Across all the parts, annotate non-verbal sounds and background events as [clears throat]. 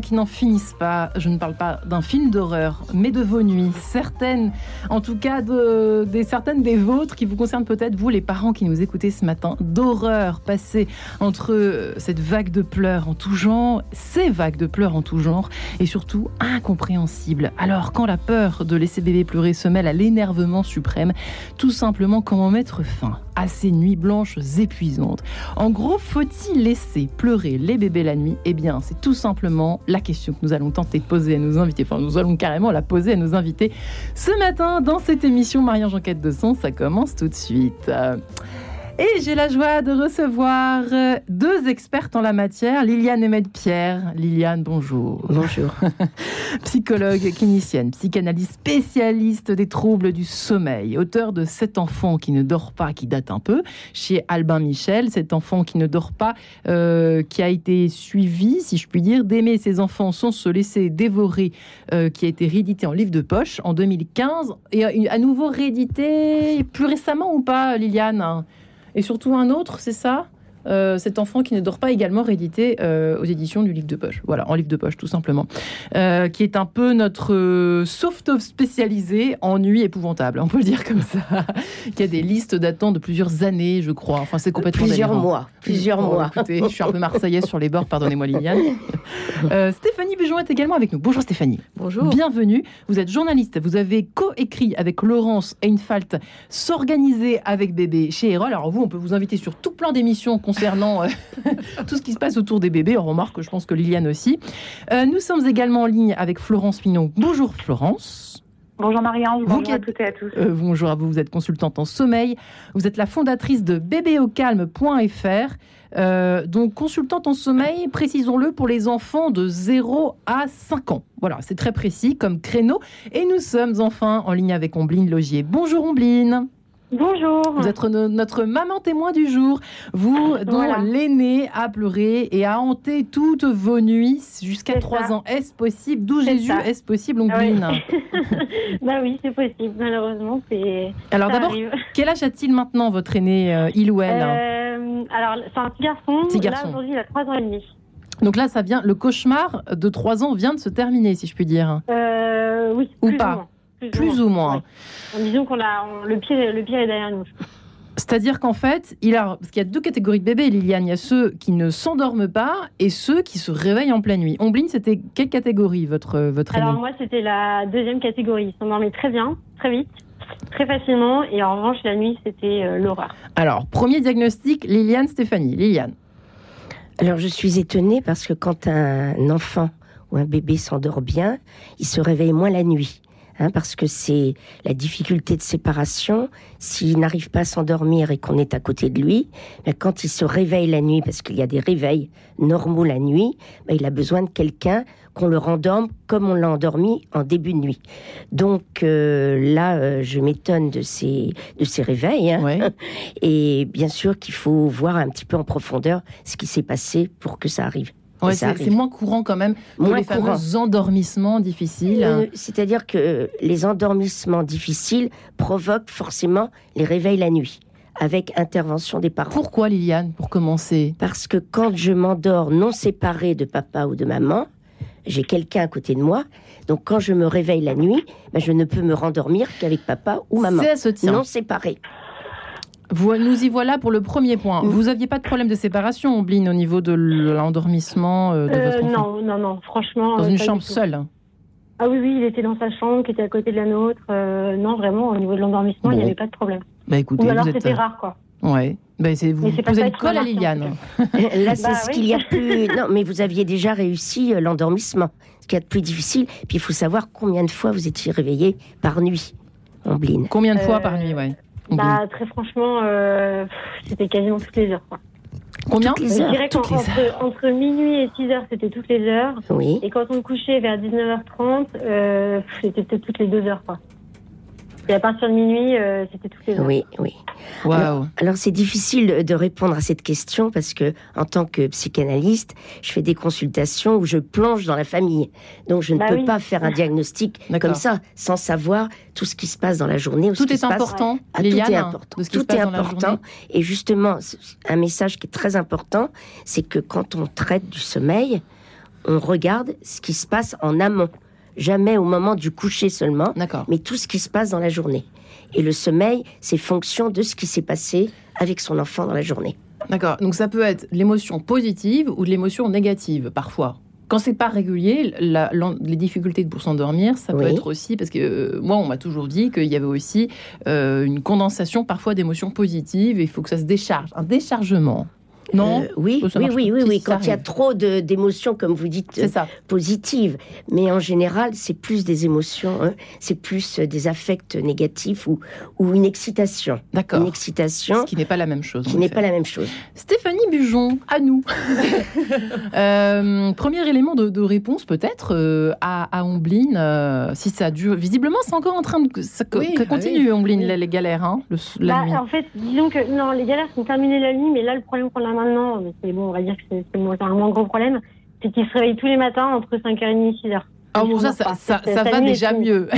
qui n'en finissent pas. Je ne parle pas d'un film d'horreur, mais de vos nuits. Certaines, en tout cas, de, des certaines des vôtres qui vous concernent peut-être, vous les parents qui nous écoutez ce matin, d'horreur passée entre cette vague de pleurs en tout genre, ces vagues de pleurs en tout genre, et surtout incompréhensibles. Alors, quand la peur de laisser bébé pleurer se mêle à l'énervement suprême, tout simplement comment mettre fin à ces nuits blanches épuisantes? En gros, faut-il laisser pleurer les bébés la nuit? Eh bien, c'est tout simplement la question que nous allons tenter de poser à nos invités. Enfin, nous allons carrément la poser à nos invités ce matin dans cette émission Mariage Enquête de son. Ça commence tout de suite. Et j'ai la joie de recevoir euh, deux expertes en la matière, Liliane Emed Pierre. Liliane, bonjour. Bonjour. [laughs] Psychologue clinicienne, psychanalyste spécialiste des troubles du sommeil, auteur de Cet enfant qui ne dort pas, qui date un peu, chez Albin Michel. Cet enfant qui ne dort pas, euh, qui a été suivi, si je puis dire, d'aimer ses enfants sans se laisser dévorer, euh, qui a été réédité en livre de poche en 2015 et à nouveau réédité plus récemment ou pas, Liliane? Et surtout un autre, c'est ça? Euh, cet enfant qui ne dort pas également réédité euh, aux éditions du livre de poche. Voilà, en livre de poche tout simplement. Euh, qui est un peu notre soft spécialisé en nuit épouvantable, on peut le dire comme ça. [laughs] qui a des listes datant de plusieurs années, je crois. Enfin, c'est complètement Plusieurs mois. Plusieurs mois. Écoutez, je suis un peu marseillaise sur les bords, pardonnez-moi Liliane. [laughs] Stéphanie Bujon est également avec nous. Bonjour Stéphanie. Bonjour. Bienvenue. Vous êtes journaliste. Vous avez co-écrit avec Laurence Einfalt S'organiser avec bébé chez Erol. Alors vous, on peut vous inviter sur tout plein d'émissions concernant euh, [laughs] tout ce qui se passe autour des bébés. On remarque, je pense que Liliane aussi. Euh, nous sommes également en ligne avec Florence Pinon. Bonjour Florence. Bonjour Marianne, bonjour à toutes et à tous. Euh, bonjour à vous, vous êtes consultante en sommeil. Vous êtes la fondatrice de bébéaucalme.fr. donc consultante en sommeil, précisons-le, pour les enfants de 0 à 5 ans. Voilà, c'est très précis comme créneau. Et nous sommes enfin en ligne avec Ombline Logier. Bonjour Ombline. Bonjour. Vous êtes notre maman témoin du jour. Vous, dont l'aîné a pleuré et a hanté toutes vos nuits jusqu'à 3 ans. Est-ce possible? D'où Jésus? Est-ce possible, Ongline [laughs] Bah oui, c'est possible. Malheureusement. Alors d'abord, [laughs] quel âge a-t-il maintenant, votre aîné, euh, il ou elle? Euh, Alors, c'est un petit garçon. Petit garçon. Là, aujourd'hui, il a 3 ans et demi. Donc là, ça vient, le cauchemar de 3 ans vient de se terminer, si je puis dire. Euh, oui. Ou pas plus, ou moins. Disons qu'on a le pied, le pied est derrière nous. C'est-à-dire qu'en fait, il a, parce qu'il y a deux catégories de bébés, Liliane. Il y a ceux qui ne s'endorment pas et ceux qui se réveillent en pleine nuit. Ombline, c'était quelle catégorie votre votre Alors moi, c'était la deuxième catégorie. Ils s'endormaient très bien, très vite, très facilement, et en revanche, la nuit, c'était euh, l'horreur. Alors, premier diagnostic, Liliane, Stéphanie. Liliane. Alors, je suis étonnée parce que quand un enfant ou un bébé s'endort bien, il se réveille moins la nuit. Hein, parce que c'est la difficulté de séparation. S'il n'arrive pas à s'endormir et qu'on est à côté de lui, ben, quand il se réveille la nuit, parce qu'il y a des réveils normaux la nuit, ben, il a besoin de quelqu'un qu'on le rendorme comme on l'a endormi en début de nuit. Donc euh, là, euh, je m'étonne de ces, de ces réveils. Hein. [laughs] Et bien sûr qu'il faut voir un petit peu en profondeur ce qui s'est passé pour que ça arrive c'est moins courant quand même que les fameux endormissements difficiles. Euh, c'est-à-dire que les endormissements difficiles provoquent forcément les réveils la nuit avec intervention des parents. Pourquoi Liliane, pour commencer? Parce que quand je m'endors non séparée de papa ou de maman, j'ai quelqu'un à côté de moi. Donc quand je me réveille la nuit, ben, je ne peux me rendormir qu'avec papa ou maman. Non séparés. Vous, nous y voilà pour le premier point. Vous n'aviez pas de problème de séparation, Ombline, au niveau de l'endormissement euh, de euh, votre enfant Non, non, non, franchement. Dans une chambre seule Ah oui, oui, il était dans sa chambre qui était à côté de la nôtre. Euh, non, vraiment, au niveau de l'endormissement, il n'y avait pas de problème. Bah écoutez, Ou alors c'était rare, quoi. Ouais. Ben c'est vous posez une colle à Liliane. [laughs] Là, c'est bah ce qu'il y a de plus. Non, mais vous aviez déjà réussi l'endormissement. Ce qu'il y a de plus difficile. Puis il faut savoir combien de fois vous étiez réveillé par nuit, Ombline. Combien de fois par nuit, ouais. Bah, très franchement, euh, c'était quasiment toutes les heures. Quoi. Combien Je dirais qu'entre entre minuit et 6 heures, c'était toutes les heures. Oui. Et quand on couchait vers 19h30, euh, c'était peut-être toutes les deux heures. Quoi. Et à partir de minuit, euh, c'était toutes les heures. Oui, oui. Waouh. Alors c'est difficile de répondre à cette question parce que en tant que psychanalyste, je fais des consultations où je plonge dans la famille. Donc je ne Bah peux oui. pas faire un diagnostic [laughs] comme ça sans savoir tout ce qui se passe dans la journée. ou ce Tout qui est se passe- important, Ah, tout est important. qui Tout est important. Et justement, c'est- un message qui est très important, c'est que quand on traite du sommeil, on regarde ce qui se passe en amont. Jamais au moment du coucher seulement, mais tout ce qui se passe dans la journée. Et le sommeil, c'est fonction de ce qui s'est passé avec son enfant dans la journée. D'accord. Donc ça peut être l'émotion positive ou de l'émotion négative parfois. Quand c'est pas régulier, la- les difficultés pour s'endormir, ça peut être aussi parce que euh, moi, on m'a toujours dit qu'il y avait aussi euh, une condensation parfois d'émotions positives. et Il faut que ça se décharge, un déchargement. Non, Euh, oui, Ça oui, oui, oui, oui. Quand il y a trop de- d'émotions, comme vous dites, ça. positives. Mais en général, c'est plus des émotions, hein, c'est plus euh, des affects négatifs ou, ou une excitation. Une D'accord. excitation Ce qui n'est pas la même chose. qui n'est pas la même chose. Stéphanie Bujon, à nous. [laughs] Euh, premier élément de, de réponse peut-être euh, à, à Ombline, euh, si ça dure. Visiblement, c'est encore en train de ça, Oui, que ah continue oui. Ombline Oui. les, les galères, hein, le, la Bah, nuit. en fait, disons que non, les galères sont terminées la nuit, mais là, le problème qu'on a maintenant, mais c'est bon, on va dire que c'est un moins gros problème, c'est qu'ils se réveillent tous les matins entre 5h30 et 6h. Ah bon, ça, ça, va déjà mieux.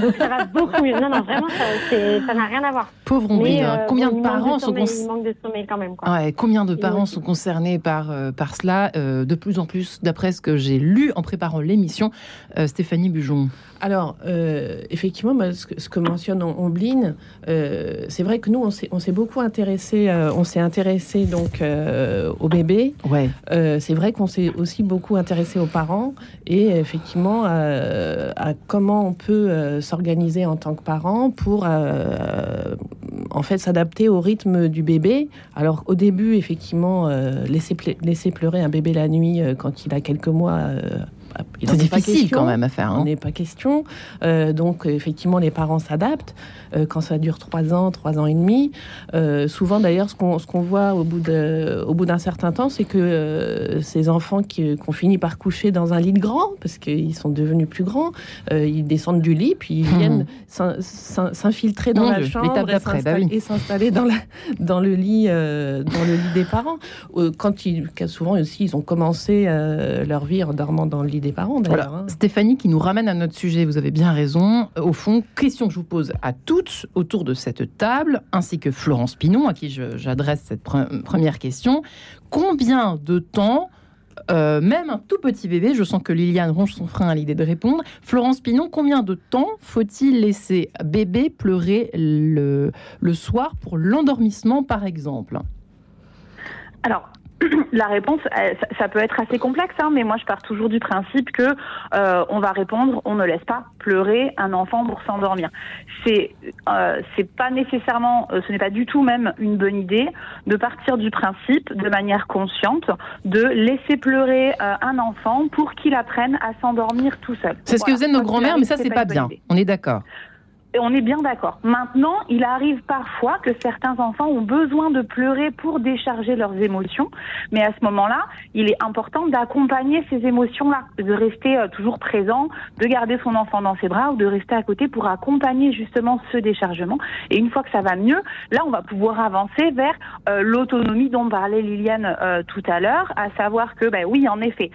Donc ça va beaucoup mieux. Non, non, vraiment, ça n'a rien à voir. Pauvre Ombline, Mais, hein. euh, combien de parents sont cons- Il manque de sommeil quand même, quoi. Ouais, combien de parents sont concernés par, euh, par cela euh, De plus en plus, d'après ce que j'ai lu en préparant l'émission, euh, Stéphanie Bujon. Alors, euh, effectivement, bah, ce, que, ce que mentionne Om- Ombline, euh, c'est vrai que nous, on s'est, on s'est beaucoup intéressé, euh, on s'est intéressé donc euh, aux bébés. Ouais. Euh, c'est vrai qu'on s'est aussi beaucoup intéressé aux parents et effectivement euh, à comment on peut euh, s'organiser en tant que parent pour euh, en fait s'adapter au rythme du bébé. Alors au début, effectivement, laisser, pleurer un bébé la nuit quand il a quelques mois, C'est difficile question. quand même à faire. On hein. n'est pas question. Euh, donc, effectivement, les parents s'adaptent. Euh, quand ça dure trois ans, trois ans et demi, euh, souvent d'ailleurs, ce qu'on qu'on voit au bout d'un certain temps, c'est que ces enfants qui qu'on finit par coucher dans un lit de grand, parce qu'ils sont devenus plus grands, ils descendent du lit, puis ils Mhm. viennent s'in- s'in- s'infiltrer dans la chambre et bah oui. et s'installer dans, dans le lit dans le lit des parents. Quand ils, souvent aussi, ils ont commencé leur vie en dormant dans le lit des parents. d'ailleurs, Voilà. hein. Stéphanie qui nous ramène à notre sujet, vous avez bien raison. Au fond, question que je vous pose à toutes autour de cette table, ainsi que Florence Pinon, à qui j'adresse cette pre- première question. Combien de temps, euh, même un tout petit bébé, je sens que Liliane ronge son frein à l'idée de répondre, Florence Pinon, combien de temps faut-il laisser bébé pleurer le, le soir pour l'endormissement, par exemple? Alors, la réponse, euh, ça, peut être assez complexe, hein, mais moi je pars toujours du principe que euh, on va répondre, on ne laisse pas pleurer un enfant pour s'endormir. C'est, euh, c'est pas nécessairement, euh, ce n'est pas du tout même une bonne idée de partir du principe, de manière consciente, de laisser pleurer euh, un enfant pour qu'il apprenne à s'endormir tout seul. C'est ce que faisaient nos grands-mères, mais ça, c'est pas bien. On est d'accord. On est bien d'accord. Maintenant, il arrive parfois que certains enfants ont besoin de pleurer pour décharger leurs émotions, mais à ce moment-là, il est important d'accompagner ces émotions-là, de rester euh, toujours présent, de garder son enfant dans ses bras ou de rester à côté pour accompagner justement ce déchargement. Et une fois que ça va mieux, là, on va pouvoir avancer vers euh, l'autonomie dont parlait Liliane euh, tout à l'heure, à savoir que, ben oui, en effet,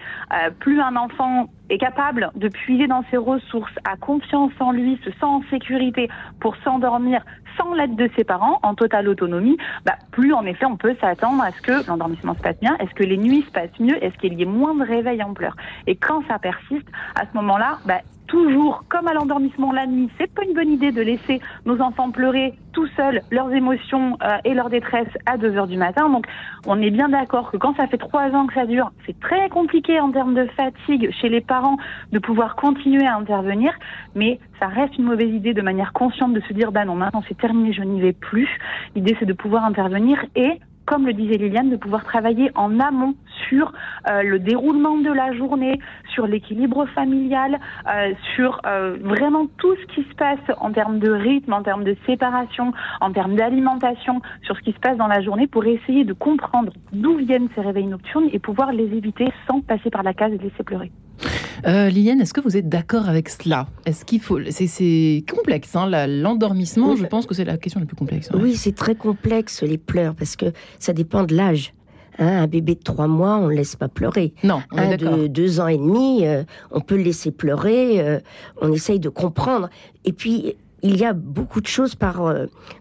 plus un enfant est capable de puiser dans ses ressources, a confiance en lui, se sent en sécurité pour s'endormir sans l'aide de ses parents, en totale autonomie, bah, plus en effet on peut s'attendre à ce que l'endormissement se passe bien, est-ce que les nuits se passent mieux, est-ce qu'il y ait moins de réveils en pleurs. Et quand ça persiste, à ce moment-là, bah, toujours comme à l'endormissement la nuit, c'est pas une bonne idée de laisser nos enfants pleurer tout seuls leurs émotions euh, et leur détresse à 2 heures du matin. Donc on est bien d'accord que quand ça fait trois ans que ça dure, c'est très compliqué en termes de fatigue chez les parents de pouvoir continuer à intervenir, mais ça reste une mauvaise idée de manière consciente de se dire bah non maintenant c'est terminé, je n'y vais plus. L'idée c'est de pouvoir intervenir et comme le disait Liliane, de pouvoir travailler en amont sur euh, le déroulement de la journée, sur l'équilibre familial, euh, sur euh, vraiment tout ce qui se passe en termes de rythme, en termes de séparation, en termes d'alimentation, sur ce qui se passe dans la journée pour essayer de comprendre d'où viennent ces réveils nocturnes et pouvoir les éviter sans passer par la case et laisser pleurer. Euh, Liliane, est-ce que vous êtes d'accord avec cela? Est-ce qu'il faut C'est complexe, hein, l'endormissement. Je pense que c'est la question la plus complexe. Oui, c'est très complexe les pleurs parce que ça dépend de l'âge. Hein, un bébé de trois mois, on ne laisse pas pleurer. Non, on un de deux ans et demi, euh, on peut le laisser pleurer. Euh, on essaye de comprendre. Et puis, il y a beaucoup de choses par,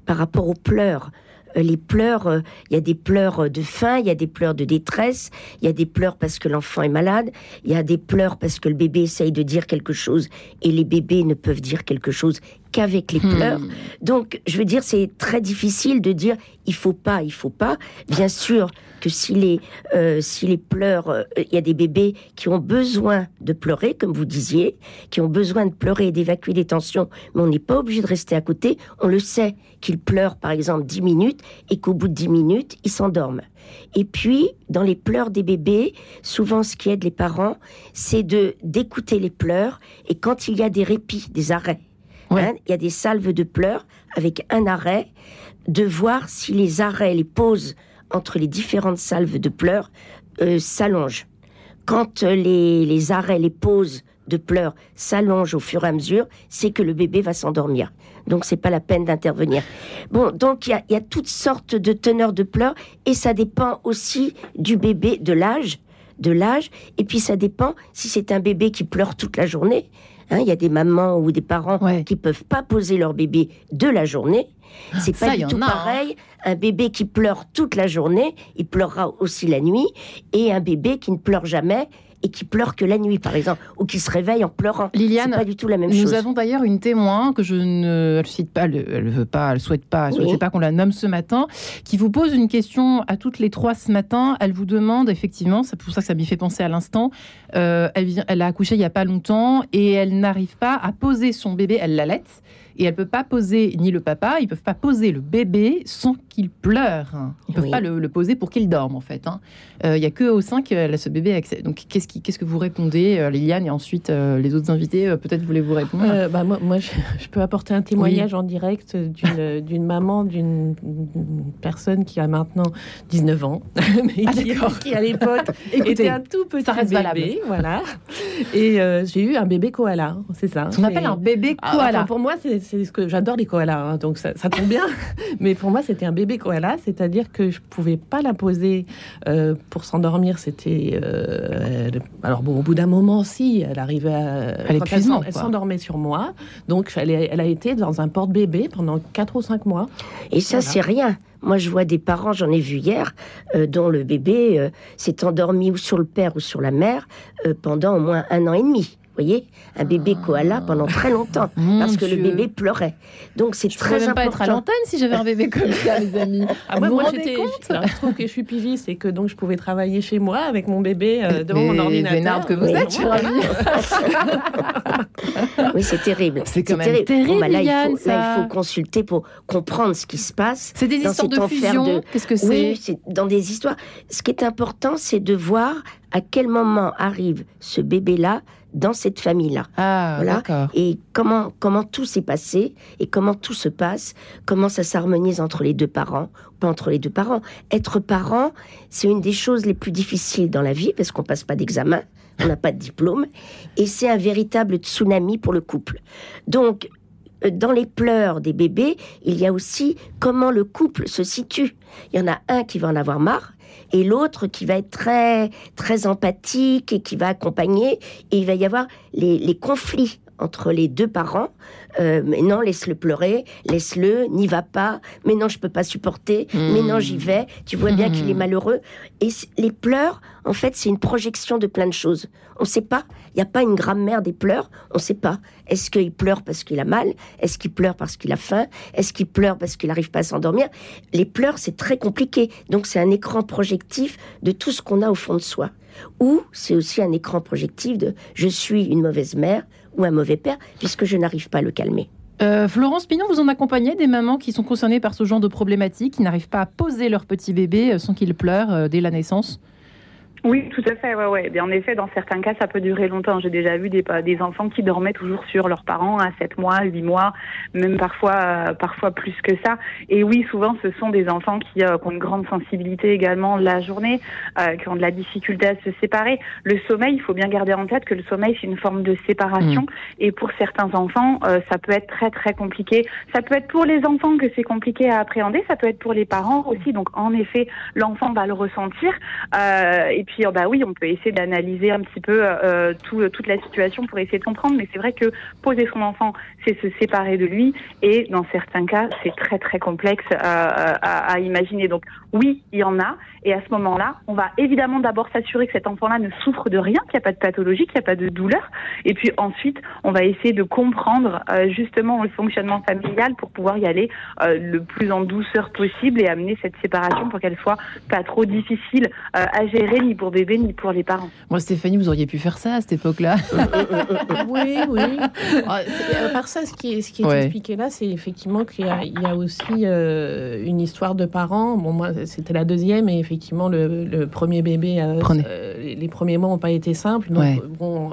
par rapport aux pleurs. Euh, les pleurs, euh, il y a des pleurs de faim, il y a des pleurs de détresse, il y a des pleurs parce que l'enfant est malade, il y a des pleurs parce que le bébé essaye de dire quelque chose et les bébés ne peuvent dire quelque chose qu'avec les hmm. pleurs. Donc, je veux dire, c'est très difficile de dire il faut pas, il faut pas. Bien sûr que si les, euh, si les pleurs, euh, il y a des bébés qui ont besoin de pleurer, comme vous disiez, qui ont besoin de pleurer et d'évacuer les tensions, mais on n'est pas obligé de rester à côté. On le sait qu'ils pleurent, par exemple, 10 minutes et qu'au bout de 10 minutes, ils s'endorment. Et puis, dans les pleurs des bébés, souvent ce qui aide les parents, c'est de d'écouter les pleurs et quand il y a des répits, des arrêts, Hein, il y a des salves de pleurs avec un arrêt, de voir si les arrêts, les pauses entre les différentes salves de pleurs euh, s'allongent. Quand euh, les, arrêts, les pauses de pleurs s'allongent au fur et à mesure, c'est que le bébé va s'endormir. Donc c'est pas la peine d'intervenir. Bon, donc il y a, toutes sortes de teneurs de pleurs et ça dépend aussi du bébé, de l'âge, de l'âge. Et puis ça dépend si c'est un bébé qui pleure toute la journée. Hein, il y a des mamans ou des parents qui peuvent pas poser leur bébé de la journée. C'est pas du tout hein. pareil. Un bébé qui pleure toute la journée, il pleurera aussi la nuit. Et un bébé qui ne pleure jamais, et qui pleure que la nuit, par exemple, ou qui se réveille en pleurant. Liliane, pas du tout la même nous chose. Nous avons d'ailleurs une témoin que je ne cite pas, elle, veut pas, elle souhaite pas, elle souhaite pas qu'on la nomme ce matin, qui vous pose une question à toutes les trois ce matin. Elle vous demande effectivement, c'est pour ça que ça m'y fait penser à l'instant. Euh, elle, elle a accouché il y a pas longtemps et elle n'arrive pas à poser son bébé. Elle l'allait et elle peut pas poser ni le papa, ils peuvent pas poser le bébé sans qu'il pleure. Ils peuvent pas le, poser pour qu'il dorme en fait. Hein. Euh, il y a que au sein qu'elle a ce bébé accès. Donc qu'est-ce qui, qu'est-ce que vous répondez, euh, Liliane et ensuite euh, les autres invités Peut-être voulez-vous répondre. bah, moi, moi je, peux apporter un témoignage en direct d'une, d'une maman d'une personne qui a maintenant 19 ans, [laughs] mais ah, qui, à l'époque [laughs] était un tout petit ça reste bébé, voilà. Et j'ai eu un bébé koala, c'est ça. On appelle un bébé ah, koala. pour moi, c'est c'est ce que j'adore les koalas, hein, donc ça, tombe bien. [laughs] Mais pour moi, c'était un bébé koala, c'est-à-dire que je pouvais pas la poser euh, pour s'endormir. C'était euh, alors bon, au bout d'un moment, si elle arrivait, à, elle, s'endormait sur moi. Donc elle, elle, a été dans un porte-bébé pendant 4 ou 5 mois. Et ça, c'est rien. Moi, je vois des parents, j'en ai vu hier, euh, dont le bébé s'est endormi ou sur le père ou sur la mère pendant au moins un an et demi voyez, un bébé koala pendant très longtemps [laughs] parce que le bébé pleurait. Donc c'est très même pas être à l'antenne si j'avais un bébé comme ça, les amis. [laughs] Ah, moi, moi j'étais. Je trouve que je suis pigiste et que donc je pouvais travailler chez moi avec mon bébé euh, devant mon ordinateur. que vous êtes, [laughs] Oui, c'est terrible. C'est quand même terrible. Bah, là, il faut, là, il faut consulter pour comprendre ce qui se passe. C'est des histoires de fusion. Qu'est-ce que c'est Oui, c'est dans des histoires. Ce qui est important, c'est de voir à quel moment arrive ce bébé-là dans cette famille-là. Ah, voilà. Et comment, comment tout s'est passé et comment tout se passe, comment ça s'harmonise entre les deux parents, pas entre les deux parents. Être parent, c'est une des choses les plus difficiles dans la vie parce qu'on passe pas d'examen, on n'a pas de diplôme et c'est un véritable tsunami pour le couple. Donc, euh, dans les pleurs des bébés, il y a aussi comment le couple se situe. Il y en a un qui va en avoir marre et l'autre qui va être très très empathique et qui va accompagner. Et il va y avoir les, les conflits entre les deux parents. Euh, mais non, laisse-le pleurer, laisse-le, n'y va pas. Mais non, je peux pas supporter. Mais non, j'y vais. Tu vois bien qu'il est hmm. malheureux. Et les pleurs, en fait, c'est une projection de plein de choses. On ne sait pas. Il n'y a pas une grammaire des pleurs. On ne sait pas. Est-ce qu'il pleure parce qu'il a mal? Est-ce qu'il pleure parce qu'il a faim? Est-ce qu'il pleure parce qu'il n'arrive pas à s'endormir? Les pleurs, c'est très compliqué. Donc, c'est un écran projectif de tout ce qu'on a au fond de soi. Ou c'est aussi un écran projectif de je suis une mauvaise mère ou un mauvais père puisque je n'arrive pas à le calmer. Euh, Florence Pignon, vous en accompagnez des mamans qui sont concernées par ce genre de problématique, qui n'arrivent pas à poser leur petit bébé euh, sans qu'il pleure euh, dès la naissance? Oui, tout à fait. Ouais, ouais. Et en effet, dans certains cas, ça peut durer longtemps. J'ai déjà vu des, des enfants qui dormaient toujours sur leurs parents à 7 mois, 8 mois, même parfois, euh, parfois plus que ça. Et oui, souvent, ce sont des enfants qui, euh, qui ont une grande sensibilité également la journée, euh, qui ont de la difficulté à se séparer. Le sommeil, il faut bien garder en tête que le sommeil, c'est une forme de séparation. Et pour certains enfants, ça peut être très, très compliqué. Ça peut être pour les enfants que c'est compliqué à appréhender. Ça peut être pour les parents aussi. Donc, en effet, l'enfant va le ressentir. et puis, oh, bah oui, on peut essayer d'analyser un petit peu euh, tout, toute la situation pour essayer de comprendre, mais c'est vrai que poser son enfant, c'est se séparer de lui, et dans certains cas, c'est très très complexe à, imaginer. Donc oui, il y en a, et à ce moment-là, on va évidemment d'abord s'assurer que cet enfant-là ne souffre de rien, qu'il n'y a pas de pathologie, qu'il n'y a pas de douleur, et puis ensuite, on va essayer de comprendre euh, justement le fonctionnement familial pour pouvoir y aller euh, le plus en douceur possible et amener cette séparation pour qu'elle soit pas trop difficile à gérer ni pour bébé ni pour les parents. Moi, Stéphanie, vous auriez pu faire ça à cette époque-là. [laughs] oui, oui. À ah, part ça, ce qui est, ce qui est expliqué là, c'est effectivement qu'il y, a aussi euh, une histoire de parents. Bon, moi, c'était la deuxième, et effectivement, le, premier bébé, euh, euh, les premiers mois n'ont pas été simples. Donc, bon,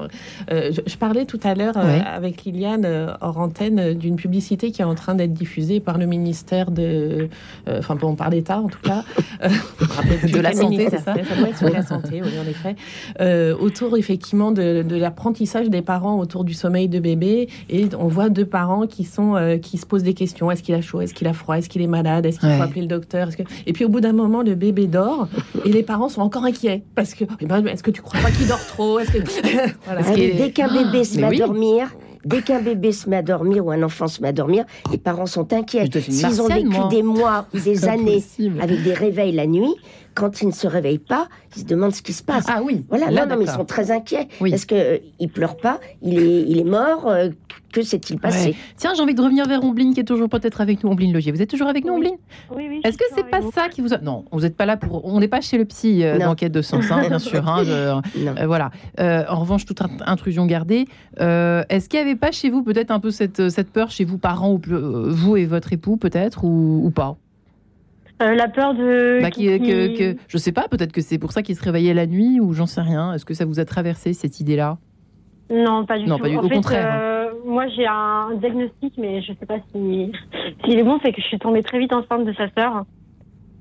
je, parlais tout à l'heure avec Liliane hors antenne d'une publicité qui est en train d'être diffusée par le ministère de, enfin, bon, par l'État en tout cas, [laughs] [laughs] de la santé, c'est ça. Ça être la santé, oui, en effet. Euh, autour, effectivement, de, l'apprentissage des parents autour du sommeil de bébé. Et on voit deux parents qui, sont, euh, qui se posent des questions. Est-ce qu'il a chaud? Est-ce qu'il a froid? Est-ce qu'il est malade? Est-ce qu'il faut appeler le docteur? Et puis, au bout d'un moment, le bébé dort et les parents sont encore inquiets. Parce que, eh ben, est-ce que tu crois pas qu'il dort trop? Que... [laughs] voilà. Dès qu'un bébé se met à dormir, Dès qu'un bébé se met à dormir ou un enfant se met à dormir, les parents sont inquiets. S'ils ont vécu des mois ou [laughs] des années avec des réveils la nuit, quand ils ne se réveillent pas, ils se demandent ce qui se passe. Ah oui. Voilà, non, non, mais ils sont très inquiets. Oui. Parce qu'il euh, il pleure pas, il est, il est mort. Euh, que s'est-il passé Tiens, j'ai envie de revenir vers Ombline, qui est toujours peut-être avec nous, Ombline Logier. Vous êtes toujours avec nous, Ombline Oui, oui. Est-ce que c'est pas ça qui vous a... Non, vous n'êtes pas là pour... On n'est pas chez le psy euh, d'enquête de sens, hein, bien sûr. Hein, [laughs] voilà. en revanche, toute intrusion gardée. Est-ce qu'il n'y avait pas chez vous peut-être un peu cette, cette peur, chez vous, parents, ou, vous et votre époux, peut-être, ou, ou pas? Euh, la peur de. Bah, que, je sais pas, peut-être que c'est pour ça qu'il se réveillait la nuit ou j'en sais rien. Est-ce que ça vous a traversé cette idée-là? Non, pas du non, tout. Pas du, au contraire. Euh, moi, j'ai un diagnostic, mais je sais pas si s'il est bon. C'est que je suis tombée très vite enceinte de sa sœur.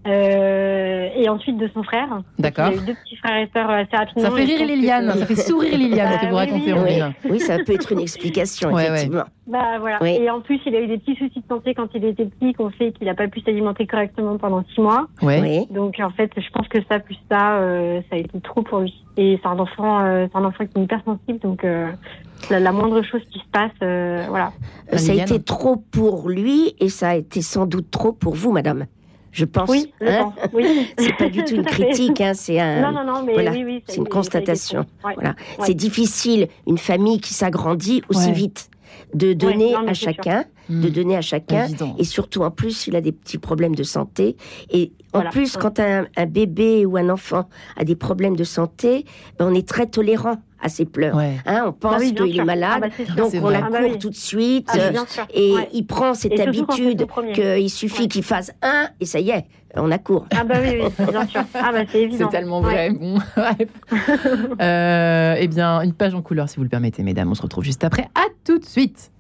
Euh, et ensuite de son frère. D'accord. Il a eu deux petits frères et sœurs assez rapidement. Ça fait rire Liliane, ça fait sourire Liliane ce que vous racontez, oui, [laughs] oui, ça peut être une explication, effectivement. Bah voilà. Et en plus, il a eu des petits soucis de santé quand il était petit, qu'on fait qu'il n'a pas pu s'alimenter correctement pendant six mois. Oui. Donc en fait, je pense que ça plus ça, euh, ça a été trop pour lui. Et c'est un enfant, euh, c'est un enfant qui est hypersensible, donc la, la, moindre chose qui se passe, voilà. Ça a été trop pour lui et ça a été sans doute trop pour vous, madame je pense. Oui, hein oui. [laughs] c'est pas du tout une [laughs] critique, hein, c'est un. Non, non, non, mais voilà, oui, oui, c'est une constatation. Voilà, c'est difficile une famille qui s'agrandit aussi vite de donner à chacun, de hmm. donner à chacun, et surtout en plus il a des petits problèmes de santé. Et en plus, quand un, un, bébé ou un enfant a des problèmes de santé, ben, on est très tolérant à ses pleurs. Hein, on pense bah qu'il est malade, ah bah, donc on la ah bah court tout de suite, ah, et il prend cette habitude qu'il suffit qu'il fasse un, et ça y est, on accourt. Ah bah oui, oui bien sûr. Ah bah c'est évident. C'est tellement vrai. [laughs] euh, eh bien, une page en couleur, si vous le permettez, mesdames. On se retrouve juste après. À tout de suite.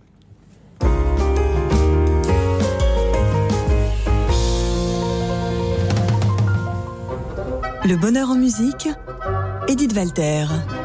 Le bonheur en musique, Edith Walter.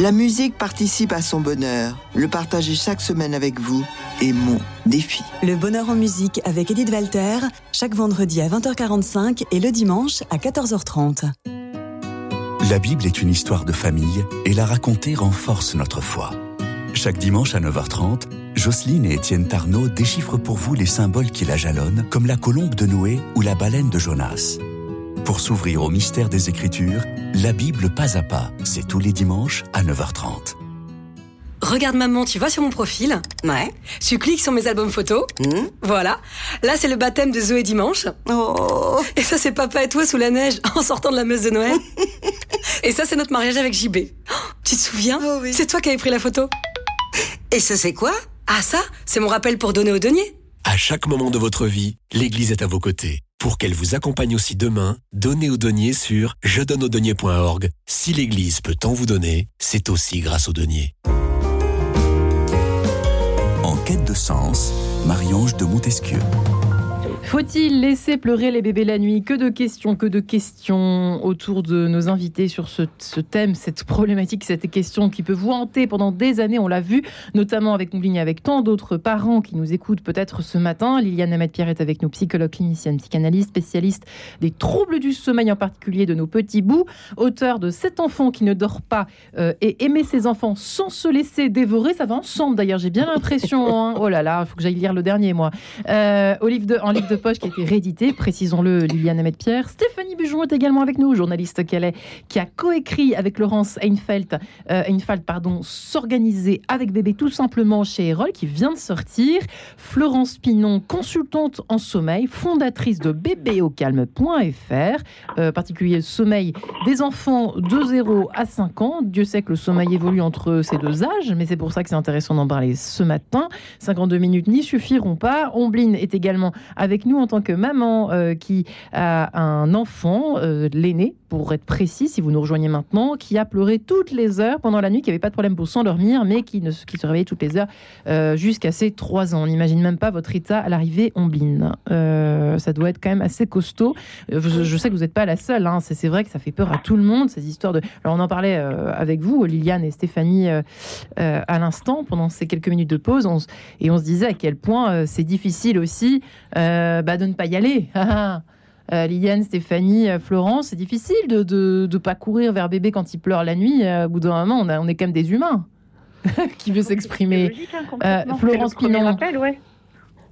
La musique participe à son bonheur. Le partager chaque semaine avec vous est mon défi. Le bonheur en musique avec Edith Walter, chaque vendredi à 20h45 et le dimanche à 14h30. La Bible est une histoire de famille et la raconter renforce notre foi. Chaque dimanche à 9h30, Jocelyne et Étienne Tarnot déchiffrent pour vous les symboles qui la jalonnent, comme la colombe de Noé ou la baleine de Jonas. Pour s'ouvrir au mystère des Écritures, la Bible pas à pas, c'est tous les dimanches à 9h30. regarde maman, tu vois sur mon profil Ouais. Tu cliques sur mes albums photos. Hmm. Voilà. Là, c'est le baptême de Zoé dimanche. Oh. Et ça, c'est papa et toi sous la neige en sortant de la messe de Noël. [laughs] et ça, c'est notre mariage avec JB. Oh, tu te souviens Oh oui. C'est toi qui avais pris la photo. Et ça, c'est quoi? Ah, ça, c'est mon rappel pour donner au denier. À chaque moment de votre vie, l'Église est à vos côtés. Pour qu'elle vous accompagne aussi demain, donnez au denier sur je donne au denier.org. Si l'Église peut tant vous donner, c'est aussi grâce au denier. En quête de sens, Marie-Ange de Montesquieu. Faut-il laisser pleurer les bébés la nuit Que de questions, que de questions autour de nos invités sur ce, thème, cette problématique, cette question qui peut vous hanter pendant des années. On l'a vu, notamment avec nous, et avec tant d'autres parents qui nous écoutent peut-être ce matin. Liliane Ahmed-Pierre avec nous, psychologue clinicienne, psychanalyste, spécialiste des troubles du sommeil, en particulier de nos petits bouts, auteur de Cet enfant qui ne dort pas euh, et aimer ses enfants sans se laisser dévorer. Ça va ensemble d'ailleurs, j'ai bien l'impression. hein. Oh là là, il faut que j'aille lire le dernier, moi. Euh, de, en livre de poche qui a été réédité, précisons-le, Liliane Ahmed-Pierre. Stéphanie Bujon est également avec nous, journaliste qu'elle est, qui a coécrit avec Laurence Einfeld, euh, pardon, S'organiser avec bébé tout simplement chez Erol, qui vient de sortir. Florence Pinon, consultante en sommeil, fondatrice de bébéaucalme.fr, euh, particulier sommeil des enfants de 0 à 5 ans. Dieu sait que le sommeil évolue entre ces deux âges, mais c'est pour ça que c'est intéressant d'en parler ce matin. 52 minutes n'y suffiront pas. Ombline est également avec nous en tant que maman euh, qui a un enfant, euh, l'aîné, pour être précis, si vous nous rejoignez maintenant, qui a pleuré toutes les heures pendant la nuit, qui n'avait pas de problème pour s'endormir, mais qui, se réveillait toutes les heures euh, jusqu'à ses 3 ans. On n'imagine même pas votre état à l'arrivée, Ombline. Euh, ça doit être quand même assez costaud. Euh, Je, sais que vous n'êtes pas la seule. hein. C'est vrai que ça fait peur à tout le monde, ces histoires de... Alors on en parlait euh, avec vous, Liliane et Stéphanie, à l'instant, pendant ces quelques minutes de pause, on et on se disait à quel point c'est difficile aussi bah, de ne pas y aller. [laughs] Euh, Liliane, Stéphanie, euh, Florence, c'est difficile de ne de, pas courir vers bébé quand il pleure la nuit. Euh, au bout d'un moment, on, a- on est quand même des humains [laughs] qui veut s'exprimer. Hein. Euh, Florence Pinon. appel, ouais.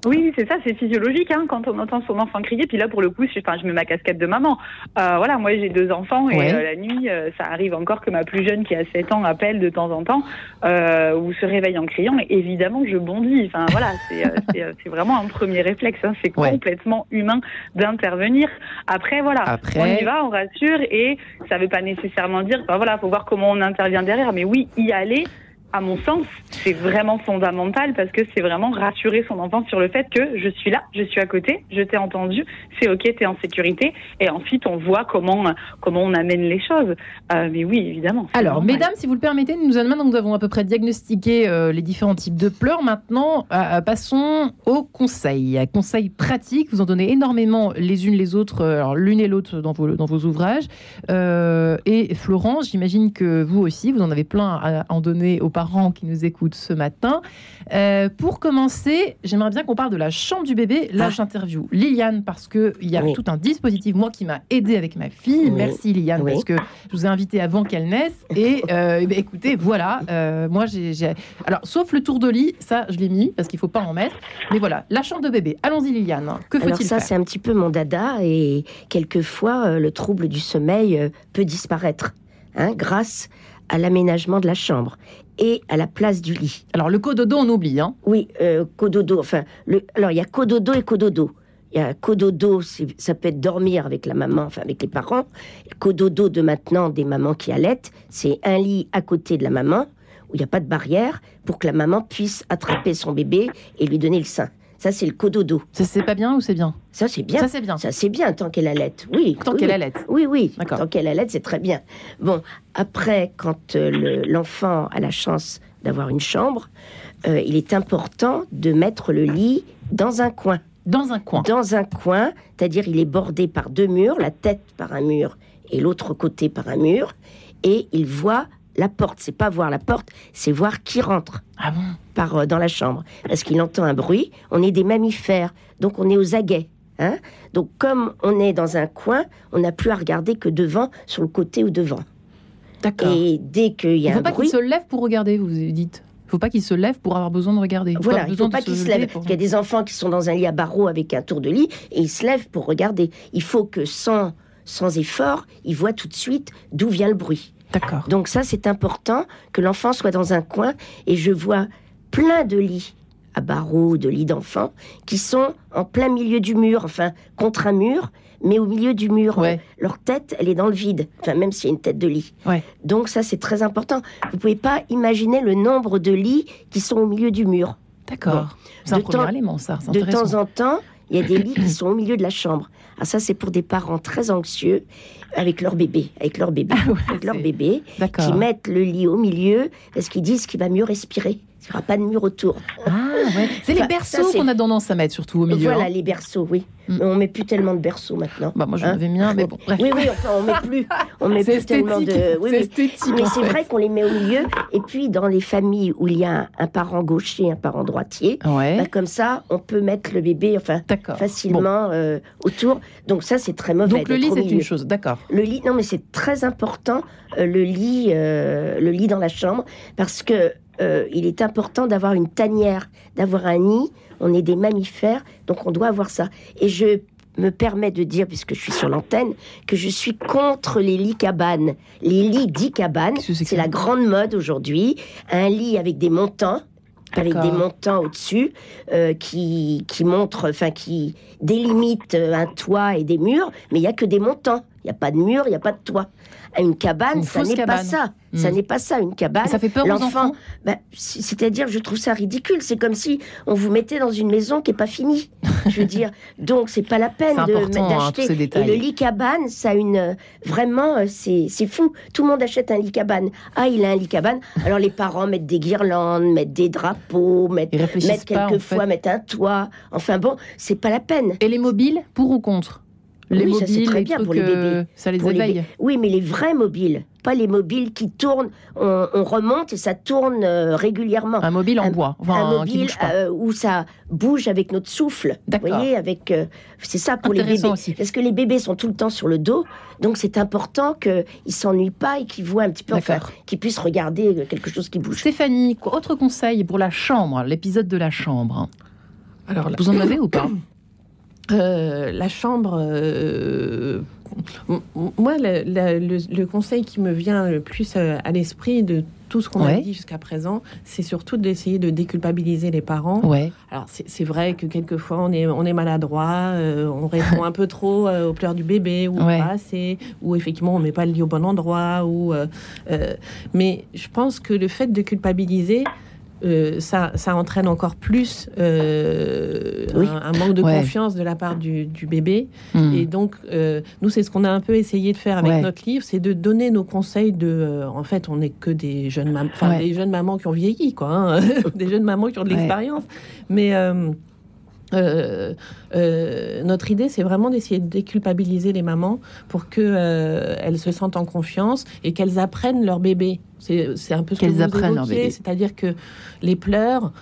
Oui, c'est ça, c'est physiologique hein, quand on entend son enfant crier. Puis là, pour le coup, je, je mets ma casquette de maman. Euh, voilà, moi j'ai deux enfants et Ouais. euh, la nuit, euh, ça arrive encore que ma plus jeune, qui a 7 ans, appelle de temps en temps euh, ou se réveille en criant. Et évidemment, je bondis. Enfin voilà, c'est euh, euh, c'est vraiment un premier réflexe. hein. C'est Ouais. complètement humain d'intervenir. Après, voilà, Après- on y va, on rassure et ça veut pas nécessairement dire, enfin, voilà, faut voir comment on intervient derrière. Mais oui, y aller. À mon sens, c'est vraiment fondamental parce que c'est vraiment rassurer son enfant sur le fait que je suis là, je suis à côté, je t'ai entendu, c'est ok, t'es en sécurité. Et ensuite, on voit comment comment on amène les choses. Euh, mais oui, évidemment. Alors, normal. mesdames, si vous le permettez, nous nous avons à peu près diagnostiqué euh, les différents types de pleurs. Maintenant, euh, euh, passons aux conseils. Conseils pratiques, vous en donnez énormément les unes les autres, euh, l'une et l'autre dans vos, dans vos ouvrages. Euh, et Florence, j'imagine que vous aussi, vous en avez plein à en donner aux parents qui nous écoutent ce matin. Euh, pour commencer, j'aimerais bien qu'on parle de la chambre du bébé. Là, Ah. j'interview Liliane parce qu'il y a Oui. tout un dispositif, moi, qui m'a aidé avec ma fille. Oui. Merci Liliane, Oui. parce que je vous ai invité avant qu'elle naisse. Et euh, eh ben, écoutez, voilà, euh, moi j'ai. Alors, sauf le tour de lit, ça je l'ai mis parce qu'il faut pas en mettre. Mais voilà, la chambre de bébé. Allons-y, Liliane. Que faut-il ça, faire c'est un petit peu mon dada et quelquefois, le trouble du sommeil peut disparaître hein, grâce à l'aménagement de la chambre et à la place du lit. Alors, le cododo, on oublie. Hein. Oui, euh, cododo. Enfin, le, alors il y a cododo et cododo. Il y a cododo, ça peut être dormir avec la maman, enfin avec les parents. Cododo de maintenant des mamans qui allaitent, c'est un lit à côté de la maman où il n'y a pas de barrière pour que la maman puisse attraper son bébé et lui donner le sein. Ça, c'est le cododo. Ça, c'est pas bien ou c'est bien Ça, c'est bien. Ça, c'est bien. Ça, c'est bien tant qu'elle allait. Oui. Tant oui, qu'elle allait. Oui, oui. D'accord. Tant qu'elle allait, c'est très bien. Bon, après, quand euh, le- l'enfant a la chance d'avoir une chambre, euh, il est important de mettre le lit dans un coin. Dans un coin. Dans un coin, c'est-à-dire il est bordé par deux murs, la tête par un mur et l'autre côté par un mur, et il voit la porte. C'est pas voir la porte, c'est voir qui rentre Ah bon? Par, euh, dans la chambre. Parce qu'il entend un bruit. On est des mammifères, donc on est aux aguets. Hein donc comme on est dans un coin, on n'a plus à regarder que devant, sur le côté ou devant. D'accord. Et dès qu'il y Il a faut un pas qu'il se lève pour regarder, vous diite. Il faut pas qu'il se lève pour avoir besoin de regarder. voilà, il besoin faut pas qu'il se lever lève. pour- Il y a des enfants qui sont dans un lit à barreaux avec un tour de lit et ils se lèvent pour regarder. Il faut que sans, sans effort, ils voient tout de suite d'où vient le bruit. D'accord. Donc ça, c'est important que l'enfant soit dans un coin. Et je vois plein de lits à barreaux, de lits d'enfants, qui sont en plein milieu du mur, enfin contre un mur, mais au milieu du mur. Ouais. Leur tête, elle est dans le vide, enfin même s'il y a une tête de lit. Ouais. Donc ça, c'est très important. Vous pouvez pas imaginer le nombre de lits qui sont au milieu du mur. D'accord. C'est un De premier temps- élément, ça. De temps en temps, il y a des lits qui sont au milieu de la chambre. Ah ça, c'est pour des parents très anxieux avec leur bébé, avec leur bébé, Ah ouais, avec leur bébé, qui mettent le lit au milieu parce qu'ils disent qu'il va mieux respirer. Il n'y aura pas de mur autour. Ah, ouais. C'est les berceaux qu'on a tendance à mettre surtout au milieu. Voilà hein. les berceaux, oui. Mm. Mais on met plus tellement de berceaux maintenant. Bah, moi, j'en Hein avais mis un, mais bon, bref. Oui, oui, enfin, on met plus, on met plus tellement de. Oui, c'est. Mais c'est vrai qu'on les met au milieu. Et puis, dans les familles où il y a un, un parent gaucher, un parent droitier, Ouais. bah, comme ça, on peut mettre le bébé, enfin, facilement euh, autour. Donc ça, c'est très mauvais. Donc le lit, c'est une chose. D'accord. Le lit, non, mais c'est très important, euh, le lit, euh, le lit dans la chambre, parce que euh, il est important d'avoir une tanière, d'avoir un nid. On est des mammifères, donc on doit avoir ça. Et je me permets de dire, puisque je suis sur l'antenne, que je suis contre les lits cabanes. Les lits dits cabanes, c'est la grande mode aujourd'hui. Un lit avec des montants, avec des montants au-dessus, euh, qui, qui montrent, enfin, qui délimitent euh, un toit et des murs, mais il n'y a que des montants. Il n'y a pas de mur, il n'y a pas de toit. Une cabane, Une ça n'est pas ça. Ça Hmm. n'est pas ça, une cabane. Ça fait peur aux enfants bah, c'est-à-dire, je trouve ça ridicule. C'est comme si on vous mettait dans une maison qui est pas finie. Je veux dire, [laughs] donc c'est pas la peine hein, d'acheter. Et le lit cabane, ça a une euh, vraiment, euh, c'est fou. Tout le monde achète un lit cabane. Ah, il a un lit cabane. Alors les parents mettent des guirlandes, mettent des drapeaux, mettent, mettent en quelquefois fait. mettent un toit. Enfin bon, c'est pas la peine. Et les mobiles, pour ou contre? Les Oui, ça, c'est très les bien trucs, pour les euh, bébés. ça les Pour éveille. Oui, mais les vrais mobiles, pas les mobiles qui tournent. On, on remonte et ça tourne euh, régulièrement. Un mobile en Un- bois, enfin, un qui mobile bouge pas. euh, où ça bouge avec notre souffle. Vous D'accord. voyez, avec euh, c'est ça pour les bébés. aussi. Parce que les bébés sont tout le temps sur le dos, donc c'est important qu'ils s'ennuient pas et qu'ils voient un petit peu, enfin, qu'ils puissent regarder euh, quelque chose qui bouge. Stéphanie, autre conseil pour la chambre, l'épisode de la chambre? Alors, Vous en avez ou pas? [clears throat] Euh, la chambre, euh, moi, le, le- le- conseil qui me vient le plus euh, à l'esprit de tout ce qu'on a dit jusqu'à présent, c'est surtout d'essayer de déculpabiliser les parents. Ouais. Alors, c'est vrai que quelquefois, on est, on est maladroit, euh, on répond [laughs] un peu trop euh, aux pleurs du bébé, ou Ouais. pas assez, ou effectivement, on met pas le lit au bon endroit. Ou, euh, euh, mais je pense que le fait de culpabiliser, euh, ça, ça entraîne encore plus euh, Oui. un, un manque de Ouais. confiance de la part du, du bébé. Hmm. Et donc, euh, nous, c'est ce qu'on a un peu essayé de faire avec Ouais. notre livre, c'est de donner nos conseils de. en fait, on n'est que des jeunes mamans, enfin Ouais. des jeunes mamans qui ont vieilli, quoi, hein, [laughs] des jeunes mamans qui ont de l'expérience. Mais euh, euh, notre idée, c'est vraiment d'essayer de déculpabiliser les mamans pour que euh, elles se sentent en confiance et qu'elles apprennent leur bébé. C'est un peu ce que Qu'elles vous apprennent leur évoquiez, bébé. c'est-à-dire que les pleurs,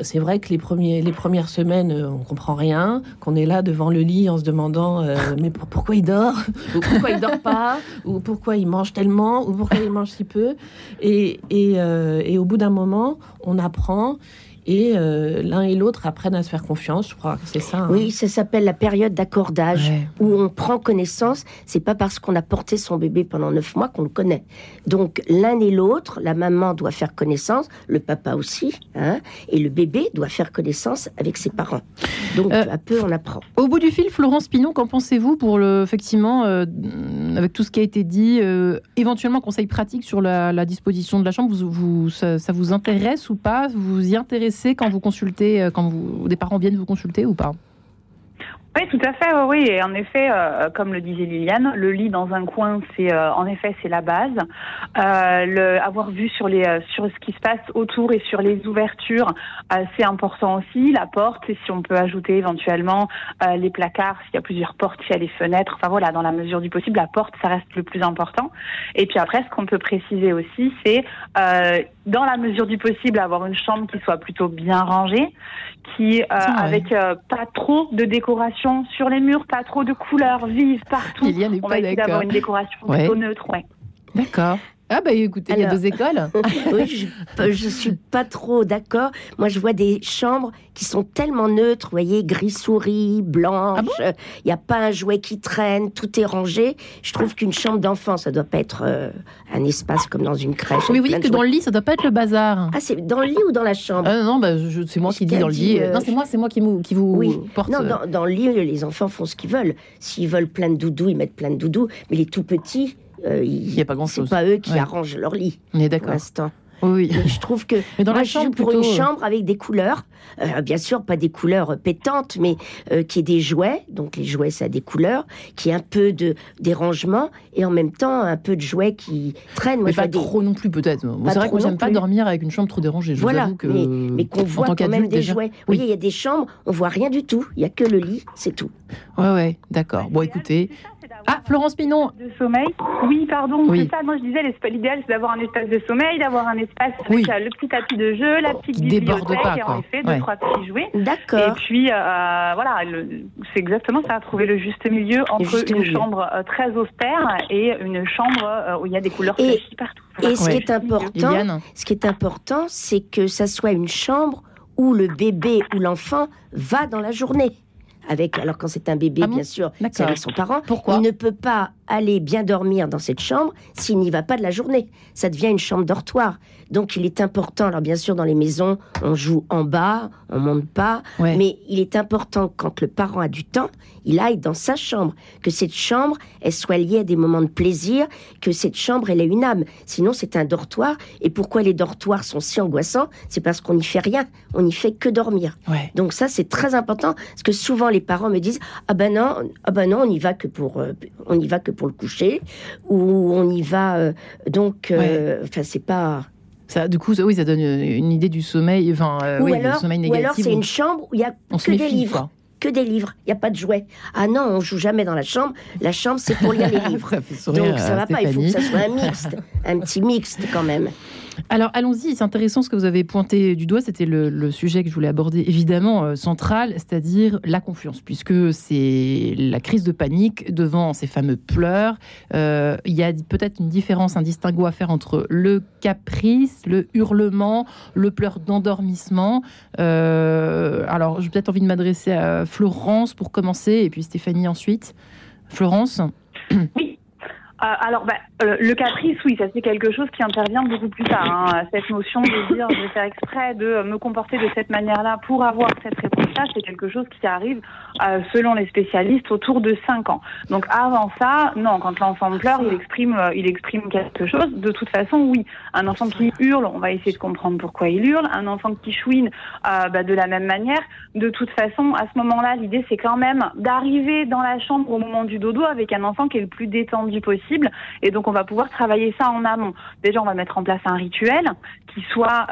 c'est vrai que les, premiers, les premières semaines, on comprend rien, qu'on est là devant le lit en se demandant mais pour- pourquoi il dort? ou pourquoi il dort pas? ou pourquoi il mange tellement? ou pourquoi il mange si peu? et, et, et au bout d'un moment, on apprend et euh, l'un et l'autre apprennent à se faire confiance. Je crois que c'est ça. hein. Oui, ça s'appelle la période d'accordage Ouais. où on prend connaissance. C'est pas parce qu'on a porté son bébé pendant neuf mois qu'on le connaît. Donc l'un et l'autre, la maman doit faire connaissance, le papa aussi, hein, et le bébé doit faire connaissance avec ses parents. Donc Euh, peu à peu, on apprend. Au bout du fil, Florence Pinon, qu'en pensez-vous pour le, effectivement, euh, avec tout ce qui a été dit, euh, éventuellement conseil pratique sur la, disposition de la chambre, vous, ça, vous intéresse ou pas? Vous vous y intéressez quand vous consultez, euh, quand des parents viennent vous consulter ou pas? Oui, tout à fait. Oui, oui. Et en effet, euh, comme le disait Liliane, le lit dans un coin, c'est euh, en effet c'est la base. Euh, le, avoir vu sur les sur ce qui se passe autour et sur les ouvertures, c'est important aussi. La porte, et si on peut ajouter éventuellement les placards, s'il y a plusieurs portes, s'il y a les fenêtres. Enfin voilà, dans la mesure du possible, la porte, ça reste le plus important. Et puis après, ce qu'on peut préciser aussi, c'est dans la mesure du possible, avoir une chambre qui soit plutôt bien rangée, qui avec pas trop de décoration sur les murs, pas trop de couleurs vives partout. Liliane n'est On pas va essayer d'avoir une décoration Ouais. plutôt neutre, ouais. D'accord. Ah bah écoutez, il y a deux écoles. [laughs] oui, je, je suis pas trop d'accord. Moi, je vois des chambres qui sont tellement neutres, vous voyez, gris souris, blanche. Ah Il n'y a pas un jouet qui traîne, tout est rangé. Je trouve qu'une chambre d'enfant, ça doit pas être euh, un espace comme dans une crèche. Mais vous dites que dans le lit, ça doit pas être le bazar. Ah, c'est dans le lit ou dans la chambre? Ah non, bah, c'est moi qui dis dans le lit. euh, non, c'est moi, c'est moi qui, vous- qui vous Oui. porte. Non, euh, dans, dans le lit, les enfants font ce qu'ils veulent. S'ils veulent plein de doudous, ils mettent plein de doudous. Mais les tout petits, euh, il n'y a pas grand-chose. C'est pas eux qui Ouais. arrangent leur lit. On est Pour d'accord. l'instant. Oui. Je trouve que [laughs] Mais dans moi, la je chambre, pour plutôt, une euh, chambre avec des couleurs, Euh, bien sûr pas des couleurs pétantes, mais euh, qui est des jouets. Donc les jouets, ça a des couleurs, qui est un peu de dérangement et en même temps un peu de jouets qui traînent. Moi, Mais je pas des- trop non plus, peut-être. C'est vrai que moi, j'aime pas dormir avec une chambre trop dérangée. Je Voilà, vous avoue que. mais, mais qu'on voit quand même des déjà. jouets. Oui. il y a des chambres, on voit rien du tout. Il y a que le lit, c'est tout. Ouais, ouais, d'accord. Bon, écoutez. Ah, Florence Pinon. de sommeil. Oui, pardon, Oui. c'est ça. Moi, je disais, l'idéal, c'est d'avoir un espace de sommeil, d'avoir un espace avec Oui. euh, le petit tapis de jeu, la petite bibliothèque, pas, et en effet, deux, Ouais. trois petits jouets. Et D'accord. puis, euh, voilà, le- c'est exactement ça, trouver le juste milieu entre juste une milieu. chambre euh, très austère et une chambre euh, où il y a des couleurs Et- flashy partout. Et ce Ouais. qui est important, Liliane ce qui est important, c'est que ça soit une chambre où le bébé ou l'enfant va dans la journée. Avec, alors quand c'est un bébé, Ah bon bien sûr, c'est avec son parent. Pourquoi Il ne peut pas aller bien dormir dans cette chambre s'il n'y va pas de la journée. Ça devient une chambre dortoir. Donc il est important, alors bien sûr dans les maisons, on joue en bas, on monte pas, Ouais. mais il est important quand le parent a du temps, il aille dans sa chambre, que cette chambre, elle soit liée à des moments de plaisir, que cette chambre, elle ait une âme. Sinon, c'est un dortoir. Et pourquoi les dortoirs sont si angoissants? C'est parce qu'on n'y fait rien, on n'y fait que dormir. Ouais. Donc ça, c'est très important, parce que souvent les parents me disent ah ben non, ah ben non, on y va que pour, euh, on y va que pour le coucher, ou on y va euh, donc, euh, enfin c'est pas. Ça, du coup, ça, oui, ça donne une idée du sommeil, enfin, euh, ou oui, alors, sommeil ou alors c'est une chambre où il y a on que se des livres. quoi. Que des livres, il n'y a pas de jouets. Ah non, on joue jamais dans la chambre. La chambre, c'est pour lire les [laughs] livres. Ça fait sourire, Donc ça euh, va pas, il faut que ça soit un mixte, [laughs] un petit mixte quand même. Alors allons-y, c'est intéressant ce que vous avez pointé du doigt, c'était le, sujet que je voulais aborder évidemment euh, central, c'est-à-dire la confiance, puisque c'est la crise de panique devant ces fameux pleurs. Euh, Il y a peut-être une différence, un distinguo à faire entre le caprice, le hurlement, le pleur d'endormissement. Euh, alors j'ai peut-être envie de m'adresser à Florence pour commencer, et puis Stéphanie ensuite. Florence Oui. Euh, alors, bah, euh, le caprice, oui, ça c'est quelque chose qui intervient beaucoup plus tard. hein. Cette notion de dire, je vais faire exprès de me comporter de cette manière-là pour avoir cette c'est quelque chose qui arrive, euh, selon les spécialistes, autour de 5 ans. Donc avant ça, non, quand l'enfant pleure, il exprime, euh, il exprime quelque chose. De toute façon, oui, un enfant qui hurle, on va essayer de comprendre pourquoi il hurle. Un enfant qui chouine, euh, bah, de la même manière. De toute façon, à ce moment-là, l'idée c'est quand même d'arriver dans la chambre au moment du dodo avec un enfant qui est le plus détendu possible. Et donc on va pouvoir travailler ça en amont. Déjà, on va mettre en place un rituel qui soit,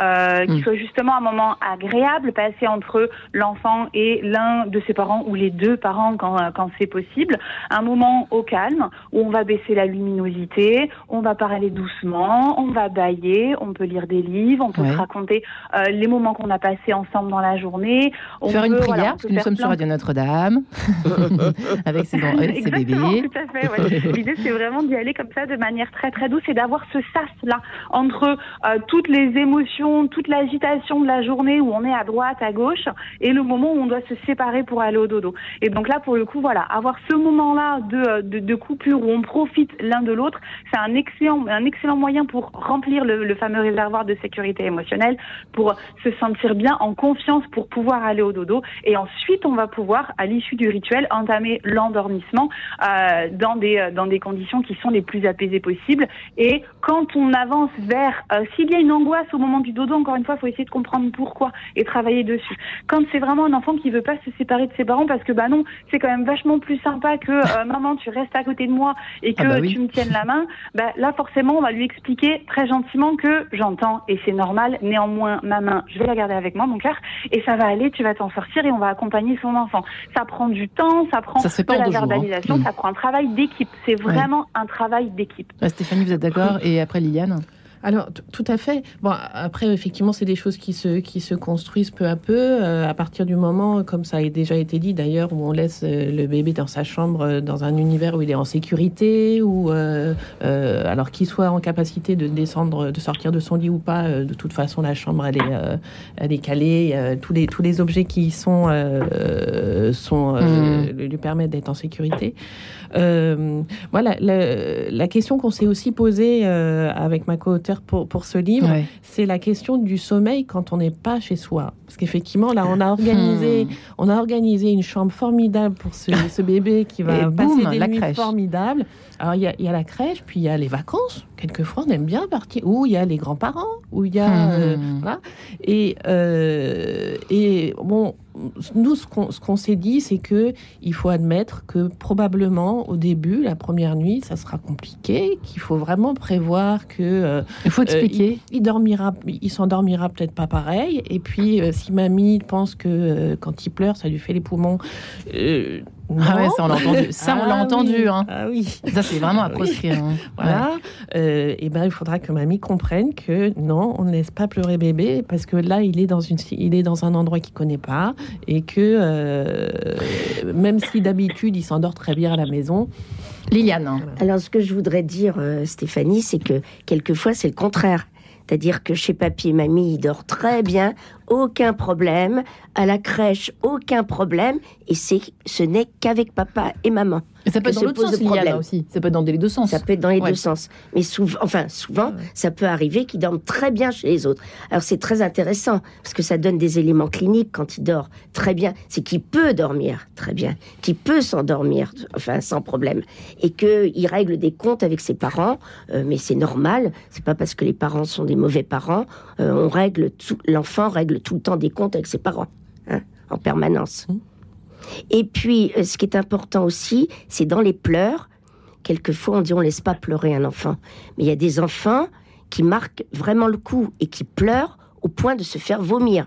qui Mm. soit justement un moment agréable, passé entre l'enfant et l'un de ses parents ou les deux parents quand, euh, quand c'est possible. Un moment au calme où on va baisser la luminosité, on va parler doucement, on va bailler, on peut lire des livres, on peut Ouais. raconter euh, les moments qu'on a passés ensemble dans la journée. On Faire une prière, voilà, parce que nous sommes sur plein Radio Notre-Dame, [laughs] avec ses, avec ses Exactement, bébés. tout à fait. ouais. L'idée, c'est vraiment d'y aller comme ça de manière très très douce et d'avoir ce sas-là entre euh, toutes les émotions, toute l'agitation de la journée où on est à droite, à gauche, et le moment où on doit se séparer pour aller au dodo. Et donc là, pour le coup, voilà, avoir ce moment-là de, de, de coupure où on profite l'un de l'autre, c'est un excellent, un excellent moyen pour remplir le, fameux réservoir de sécurité émotionnelle, pour se sentir bien, en confiance, pour pouvoir aller au dodo. Et ensuite, on va pouvoir, à l'issue du rituel, entamer l'endormissement euh, dans des euh, dans des conditions qui sont les plus apaisées possibles. Et quand on avance vers, euh, s'il y a une angoisse au moment du dodo, encore une fois, il faut essayer de comprendre pourquoi et travailler dessus. Quand c'est vraiment un enfant qui veut pas se séparer de ses parents parce que bah non, c'est quand même vachement plus sympa que euh, [laughs] maman, tu restes à côté de moi et que Ah bah oui. tu me tiennes la main. Bah là, forcément, on va lui expliquer très gentiment que j'entends et c'est normal. Néanmoins, ma main, je vais la garder avec moi, mon cœur, et ça va aller. Tu vas t'en sortir et on va accompagner son enfant. Ça prend du temps, ça prend Ça se fait pas de la jours, hein. verbalisation, Mm. ça prend un travail d'équipe. C'est vraiment un travail d'équipe. Ouais, Stéphanie, vous êtes d'accord Et après Liliane? Alors, tout à fait. Bon, après, effectivement, c'est des choses qui se, qui se construisent peu à peu, euh, à partir du moment, comme ça a déjà été dit d'ailleurs, où on laisse euh, le bébé dans sa chambre, euh, dans un univers où il est en sécurité, où, euh, euh, alors qu'il soit en capacité de descendre, de sortir de son lit ou pas, euh, de toute façon la chambre elle est, euh, elle est calée. euh, tous les tous les objets qui y sont euh, sont euh, lui permettent d'être en sécurité. Euh, voilà, la, la question qu'on s'est aussi posée euh, avec ma co-auteure pour, pour ce livre, Ouais. c'est la question du sommeil quand on n'est pas chez soi. Parce qu'effectivement, là, on a organisé, Hmm. on a organisé une chambre formidable pour ce, ce bébé qui va Et boum, passer des la nuits crèche. formidables. Alors, il y, a- il y a la crèche, puis il y a les vacances. Quelquefois, on aime bien partir. Ou il y a les grands-parents, ou il y a... Hmm. euh, voilà. Et, euh, et bon, nous, ce qu'on ce qu'on s'est dit, c'est que il faut admettre que probablement au début, la première nuit, ça sera compliqué, qu'il faut vraiment prévoir que euh, Il faut expliquer. il, il dormira, il s'endormira peut-être pas pareil. Et puis, euh, si mamie pense que euh, quand il pleure, ça lui fait les poumons. Ah ouais, ça on l'a entendu. Ça on l'a Ah entendu. oui. Hein. Ah oui. Ça c'est vraiment à Oui. proscrire. hein. [laughs] Voilà. Euh, et ben, il faudra que mamie comprenne que non, on ne laisse pas pleurer bébé parce que là, il est dans une, il est dans un endroit qu'il connaît pas et que euh, même si d'habitude il s'endort très bien à la maison. Liliane. Alors, ce que je voudrais dire, euh, Stéphanie, c'est que quelquefois, c'est le contraire. C'est-à-dire que chez papy et mamie, il dort très bien, aucun problème. À la crèche, aucun problème. Et c'est, ce n'est qu'avec papa et maman. Ça peut être dans l'autre sens, problème. aussi. Ça peut être dans les deux sens. Ça peut être dans les Ouais. deux sens. Mais souvent, enfin, souvent, ça peut arriver qu'ils dorment très bien chez les autres. Alors, c'est très intéressant parce que ça donne des éléments cliniques quand il dort très bien. C'est qu'il peut dormir très bien, qu'il peut s'endormir, enfin, sans problème. Et qu'il règle des comptes avec ses parents. Euh, mais c'est normal. C'est pas parce que les parents sont des mauvais parents. Euh, on règle tout, l'enfant règle tout le temps des comptes avec ses parents, hein, en permanence. Et puis, euh, ce qui est important aussi, c'est dans les pleurs. Quelquefois, on dit on laisse pas pleurer un enfant. Mais il y a des enfants qui marquent vraiment le coup et qui pleurent au point de se faire vomir.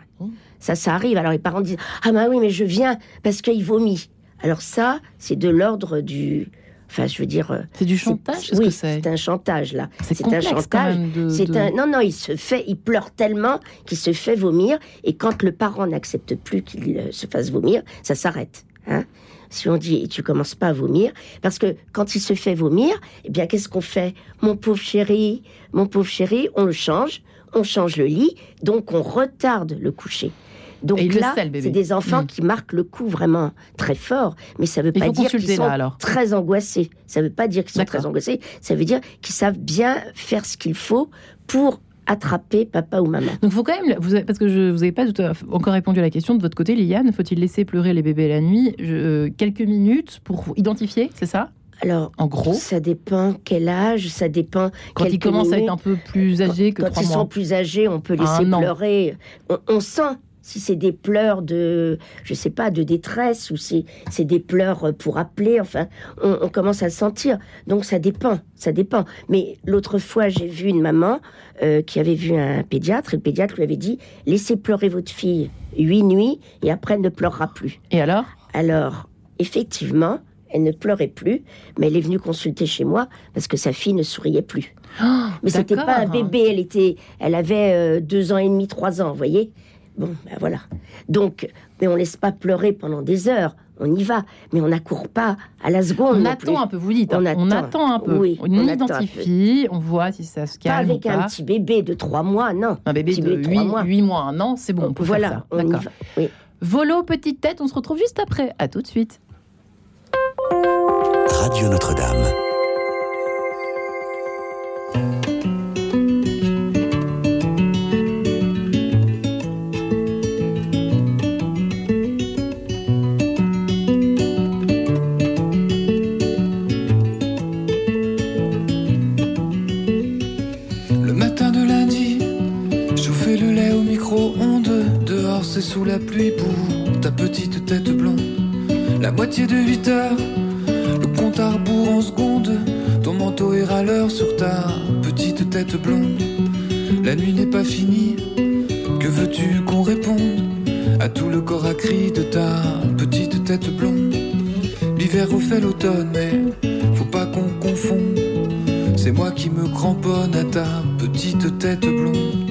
Ça, ça arrive. Alors les parents disent Ah, bah oui, mais je viens parce qu'il vomit. Alors ça, c'est de l'ordre du. Enfin, je veux dire. euh, C'est du chantage Oui, que c'est c'est un chantage, là. C'est un chantage. de- C'est un. Non, non, il se fait. Il pleure tellement qu'il se fait vomir. Et quand le parent n'accepte plus qu'il euh, se fasse vomir, ça s'arrête. Hein si on dit, tu commences pas à vomir, parce que quand il se fait vomir, eh bien, qu'est-ce qu'on fait? Mon pauvre chéri, mon pauvre chéri, on le change, on change le lit, donc on retarde le coucher. Donc Et là, c'est des enfants Mm. qui marquent le coup vraiment très fort, mais ça veut Il pas dire qu'ils sont très angoissés. Ça veut pas dire qu'ils sont très angoissés, ça veut dire qu'ils savent bien faire ce qu'il faut pour attraper papa ou maman. Donc faut quand même, vous avez- parce que je, vous n'avez pas tout à fait encore répondu à la question de votre côté, Liliane, faut-il laisser pleurer les bébés la nuit Je- euh, Quelques minutes pour identifier, c'est ça? Alors, En gros, ça dépend quel âge, ça dépend. quand ils commencent à être un peu plus âgés que Quand trois ils mois. sont plus âgés, on peut laisser pleurer. On, on sent si c'est des pleurs de, je sais pas, de détresse ou si c'est des pleurs pour appeler. Enfin, on, on commence à le sentir. Donc ça dépend, ça dépend. Mais l'autre fois, j'ai vu une maman euh, qui avait vu un pédiatre et le pédiatre lui avait dit laissez pleurer votre fille huit nuits et après elle ne pleurera plus. Et alors? Alors, effectivement. Elle ne pleurait plus, mais elle est venue consulter chez moi parce que sa fille ne souriait plus. Mais c'était pas un bébé, elle était, elle avait euh, deux ans et demi, trois ans, vous voyez? Bon, ben voilà. Donc, mais on laisse pas pleurer pendant des heures. On y va, mais on n'accourt pas à la seconde. On attend plus. un peu, vous dites. On On, attend. attend un peu. Oui, on, identifie, on voit si ça se Pas calme avec ou un pas. petit bébé de trois mois, non. Un bébé petit de bébé de trois 8, mois. 8 mois, un an, c'est bon, on peut voilà, faire ça. on y D'accord. va. Oui. Volo, petite tête, on se retrouve juste après. À tout de suite. Radio Notre-Dame. Sous la pluie pour ta petite tête blonde. La moitié de 8 heures, le compte à rebours en secondes. Ton manteau est râleur sur ta petite tête blonde. La nuit n'est pas finie, que veux-tu qu'on réponde à tout le corps à cri de ta petite tête blonde? L'hiver refait l'automne, mais faut pas qu'on confonde. C'est moi qui me cramponne à ta petite tête blonde.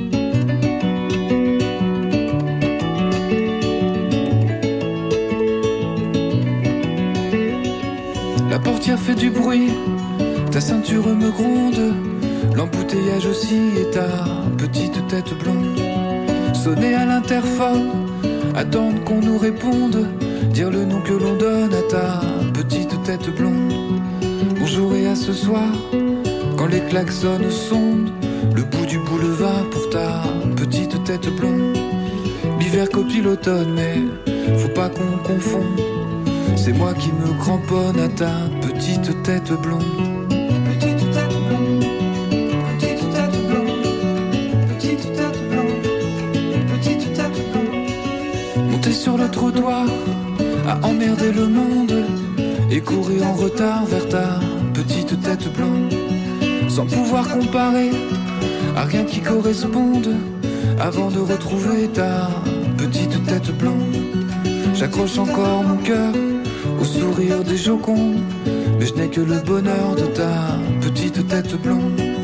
Portière fait du bruit, Ta ceinture me gronde, l'embouteillage aussi et ta petite tête blonde. Sonner à l'interphone, attendre qu'on nous réponde, dire le nom que l'on donne à ta petite tête blonde. Bonjour et à ce soir, quand les klaxons sondent le bout du boulevard pour ta petite tête blonde. L'hiver copie l'automne, mais faut pas qu'on confonde. C'est moi qui me cramponne à ta petite tête blonde. Petite tête blonde, petite tête blonde, petite tête blonde, petite tête blonde. Monter sur le trottoir, à emmerder le monde et courir en retard vers ta petite tête blonde, sans pouvoir comparer à rien qui corresponde avant de retrouver ta petite tête blonde. J'accroche encore mon cœur au sourire des jocondes, mais je n'ai que le bonheur de ta petite tête blonde.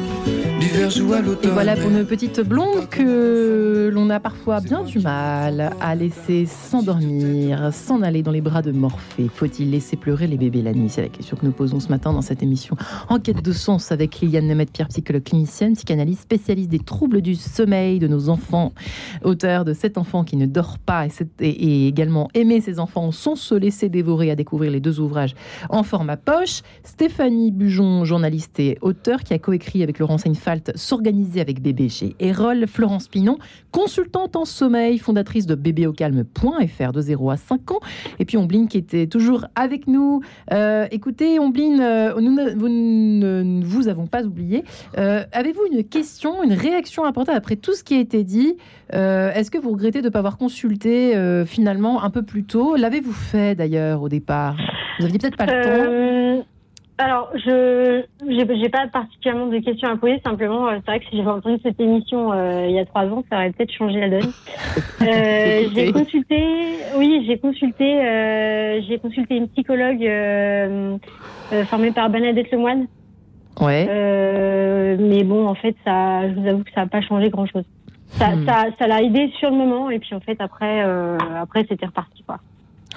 Et voilà pour mais- une petite blonde que l'on a parfois bien du mal à laisser s'endormir, s'en aller dans les bras de Morphée. Faut-il laisser pleurer les bébés la nuit? C'est la question que nous posons ce matin dans cette émission Enquête de sens avec Liliane Nemeth-Pierre, psychologue clinicienne, psychanalyste, spécialiste des troubles du sommeil de nos enfants, auteur de Cet enfant qui ne dort pas et, également Aimer ses enfants sans se laisser dévorer à découvrir les deux ouvrages en format poche. Stéphanie Bujon, journaliste et auteur, qui a coécrit avec Laurent S'organiser avec bébé chez Erol. Florence Pinon, consultante en sommeil, fondatrice de bébéaucalme.fr de 0 à 5 ans. Et puis Ombline qui était toujours avec nous. Euh, écoutez, Ombline, euh, nous ne vous, ne- vous avons pas oublié. Euh, Avez-vous une question, une réaction importante après tout ce qui a été dit? Est-ce que vous regrettez de ne pas avoir consulté finalement un peu plus tôt? L'avez-vous fait d'ailleurs au départ? Vous aviez peut-être pas le temps. Alors, je j'ai j'ai pas particulièrement de questions à poser. Simplement, euh, c'est vrai que si j'avais entendu cette émission euh, il y a trois ans, ça aurait peut-être changé la donne. Euh, [laughs] j'ai consulté, oui, j'ai consulté, euh, j'ai consulté une psychologue formée par Bernadette Lemoine. Ouais. Mais bon, en fait, ça, je vous avoue que ça n'a pas changé grand-chose. Ça, Hmm. ça, ça l'a aidé sur le moment, et puis en fait, après, après, c'était reparti, quoi.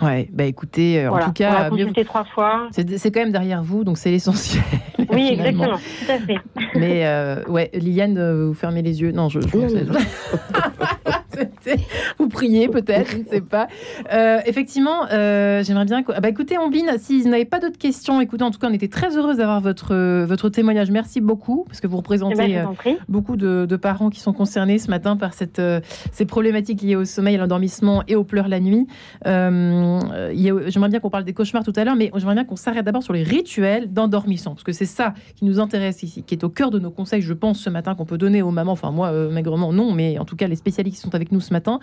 Ouais, bah écoutez, euh, Voilà. en tout On cas, l'a mieux- consulté trois fois. c'est c'est quand même derrière vous, donc c'est l'essentiel. [laughs] Oui, exactement, tout à fait. Mais euh, ouais, Liliane, euh, vous fermez les yeux. Non, je. je [laughs] Priez peut-être, je ne sais pas. Euh, effectivement, euh, j'aimerais bien. Ah bah, écoutez, Ambline, si vous n'avez pas d'autres questions, écoutez, en tout cas, on était très heureuse d'avoir votre, euh, votre témoignage. Merci beaucoup, parce que vous Eh représentez ben, je euh, vous en prie. beaucoup de, de parents qui sont concernés ce matin par cette, ces problématiques liées au sommeil, à l'endormissement et aux pleurs la nuit. Euh, j'aimerais bien qu'on parle des cauchemars tout à l'heure, mais j'aimerais bien qu'on s'arrête d'abord sur les rituels d'endormissement, parce que c'est ça qui nous intéresse ici, qui est au cœur de nos conseils, je pense, ce matin, qu'on peut donner aux mamans. Enfin, moi, maigrement, non, mais en tout cas, les spécialistes qui sont avec nous ce matin.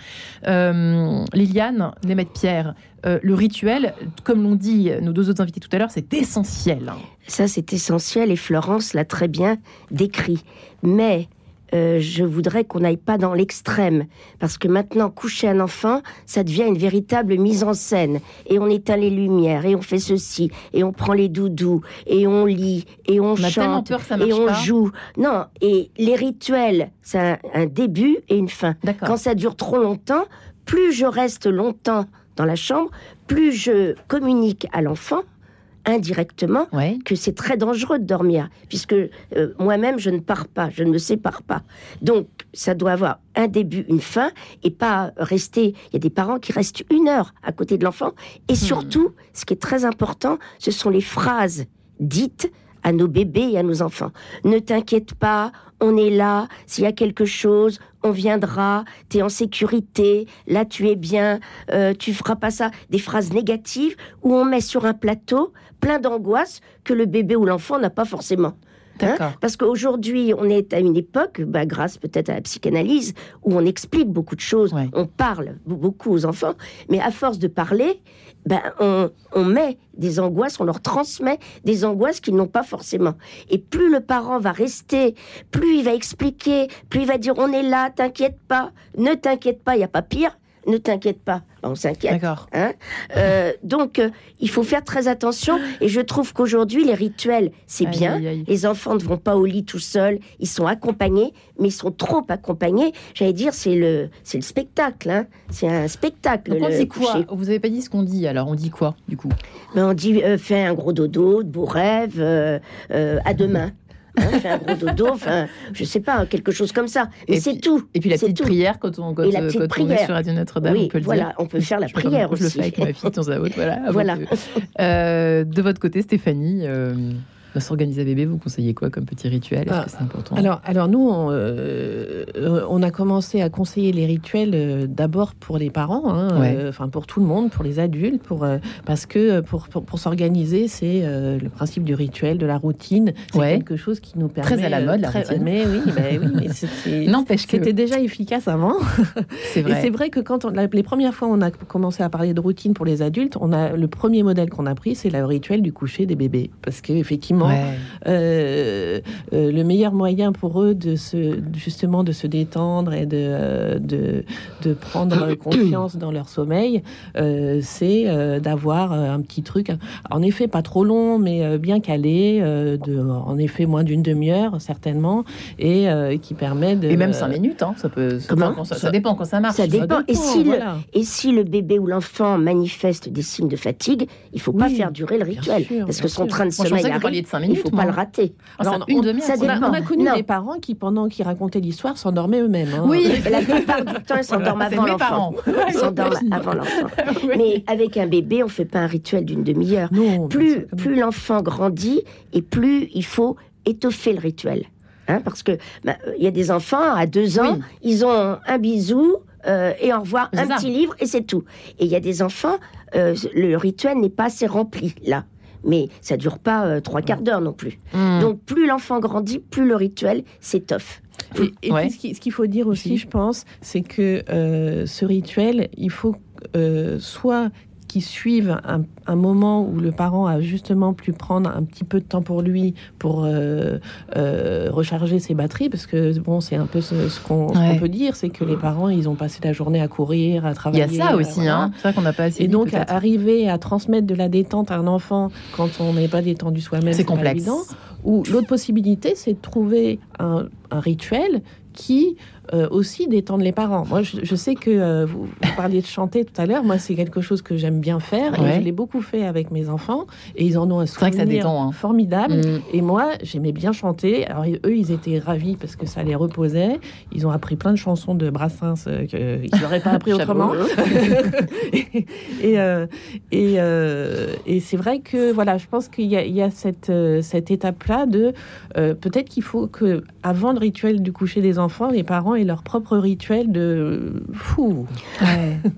Euh, Liliane, Németh Pierre, euh, le rituel, comme l'ont dit nos deux autres invités tout à l'heure, c'est essentiel. Ça, c'est essentiel et Florence l'a très bien décrit. Mais euh, je voudrais qu'on n'aille pas dans l'extrême, parce que maintenant, coucher un enfant, ça devient une véritable mise en scène. Et on éteint les lumières, et on fait ceci, et on prend les doudous, et on lit, et on, chante, et on pas. joue. Non, et les rituels, c'est un, un début et une fin. Quand ça dure trop longtemps, plus je reste longtemps dans la chambre, plus je communique à l'enfant indirectement Ouais. que c'est très dangereux de dormir, puisque euh, moi-même, je ne pars pas, je ne me sépare pas. Donc, ça doit avoir un début, une fin, et pas rester... Il y a des parents qui restent une heure à côté de l'enfant. Et surtout, ce qui est très important, ce sont les phrases dites à nos bébés et à nos enfants. Ne t'inquiète pas, on est là, s'il y a quelque chose, on viendra, tu es en sécurité, là tu es bien, euh, tu feras pas ça. Des phrases négatives où on met sur un plateau plein d'angoisse que le bébé ou l'enfant n'a pas forcément. Hein. Parce qu'aujourd'hui, on est à une époque, bah, grâce peut-être à la psychanalyse, où on explique beaucoup de choses, Ouais. on parle beaucoup aux enfants, mais à force de parler, ben, on, on met des angoisses, on leur transmet des angoisses qu'ils n'ont pas forcément. Et plus le parent va rester, plus il va expliquer, plus il va dire on est là, t'inquiète pas, ne t'inquiète pas, il n'y a pas pire. Ne t'inquiète pas. On s'inquiète. D'accord. Hein Euh, donc, euh, il faut faire très attention. Et je trouve qu'aujourd'hui, les rituels, c'est bien. aïe, aïe. Les enfants ne vont pas au lit tout seuls. Ils sont accompagnés, mais ils sont trop accompagnés. J'allais dire, c'est le, c'est le spectacle. Hein. C'est un spectacle. Donc on le dit quoi? coucher. Vous avez pas dit ce qu'on dit, alors on dit quoi, du coup? Mais on dit, euh, fais un gros dodo, de beaux rêves, à demain. Hein, fais un gros dodo, enfin, je sais pas, quelque chose comme ça. Mais Et c'est tout. Et puis la petite tout. prière quand on, quand, Et la petite quand on est prière. sur Radio Notre-Dame, Oui, on peut le voilà, dire. on peut faire la Je prière comment Je le aussi. fais avec ma fille de temps à autre. Voilà. Voilà. que- Euh, de votre côté, Stéphanie, euh, dans s'organiser bébé, vous conseillez quoi comme petit rituel? Est-ce Ah, que c'est important? Alors, alors nous, on, euh, on a commencé à conseiller les rituels euh, d'abord pour les parents, hein, Ouais. euh, enfin pour tout le monde, pour les adultes, pour parce que pour pour, pour s'organiser, c'est le principe du rituel, de la routine. C'est Ouais. quelque chose qui nous permet Très à la mode, la très- routine. Mais oui, [laughs] bah oui, mais c'était [laughs] N'empêche que c'était déjà efficace avant. [laughs] c'est Et vrai. c'est vrai que quand on, la- les premières fois on a commencé à parler de routine pour les adultes, on a le premier modèle qu'on a pris, c'est le rituel du coucher des bébés, parce que Ouais. euh, euh, le meilleur moyen pour eux de se justement de se détendre et de euh, de, de prendre [coughs] confiance dans leur sommeil, euh, c'est euh, d'avoir un petit truc, en effet pas trop long, mais euh, bien calé, euh, de en effet moins d'une demi-heure certainement, et euh, qui permet de Et même 5 minutes, hein, ça peut. ça, Comment dépend, ça, ça dépend quand ça marche. Ça dépend. Et si, le, voilà. et si le bébé ou l'enfant manifeste des signes de fatigue, il faut pas faire durer le rituel. sûr, parce que son sûr. train de Moi, sommeil arrive, de 5 il minutes. faut pas le rater. Ah, Alors, une on- demi-heure. ça On a, dépend. on a connu Non. des parents qui, pendant qu'ils racontaient l'histoire, s'endormaient eux-mêmes. hein. Oui, la plupart du temps, ils s'endorment avant l'enfant. Ils s'endorment avant l'enfant. Mais avec un bébé, on fait pas un rituel d'une demi-heure. Plus, plus l'enfant grandit et plus il faut étoffer le rituel. Hein, parce que bah, il y a des enfants à deux ans, Oui. ils ont un bisou euh, et au revoir, un ça. petit livre et c'est tout. Et il y a des enfants, euh, le rituel n'est pas assez rempli là. Mais ça dure pas euh, trois quarts d'heure non plus. Hmm. Donc plus l'enfant grandit, plus le rituel s'étoffe. Et, et Ouais. puis, ce qui- ce qu'il faut dire aussi, Aussi. je pense, c'est que euh, ce rituel, il faut euh, soit qu'il suive un, un moment où le parent a justement pu prendre un petit peu de temps pour lui pour euh, euh, recharger ses batteries, parce que bon, c'est un peu ce, ce qu'on peut dire, c'est que les parents, ils ont passé la journée à courir, à Il y travailler. a ça aussi, voilà. hein. C'est vrai qu'on n'a pas assez Et dit, donc, arriver à transmettre de la détente à un enfant quand on n'est pas détendu soi-même, c'est complexe. Ou l'autre possibilité, c'est de trouver un, un rituel qui euh, aussi détende les parents. Moi, je, je sais que euh, vous, vous parliez de chanter tout à l'heure. Moi, c'est quelque chose que j'aime bien faire Ouais. et je l'ai beaucoup fait avec mes enfants et ils en ont un ça souvenir détend, hein. formidable. Mm. Et moi, j'aimais bien chanter. Alors, eux, ils étaient ravis parce que ça les reposait. Ils ont appris plein de chansons de Brassens euh, qu'ils n'auraient pas appris [laughs] autrement. [laughs] et et, et, et c'est vrai que voilà, je pense qu'il y a, il y a cette, cette étape-là de peut-être qu'il faut que avant le rituel du coucher des enfants, les parents aient leur propre rituel de fou. [laughs]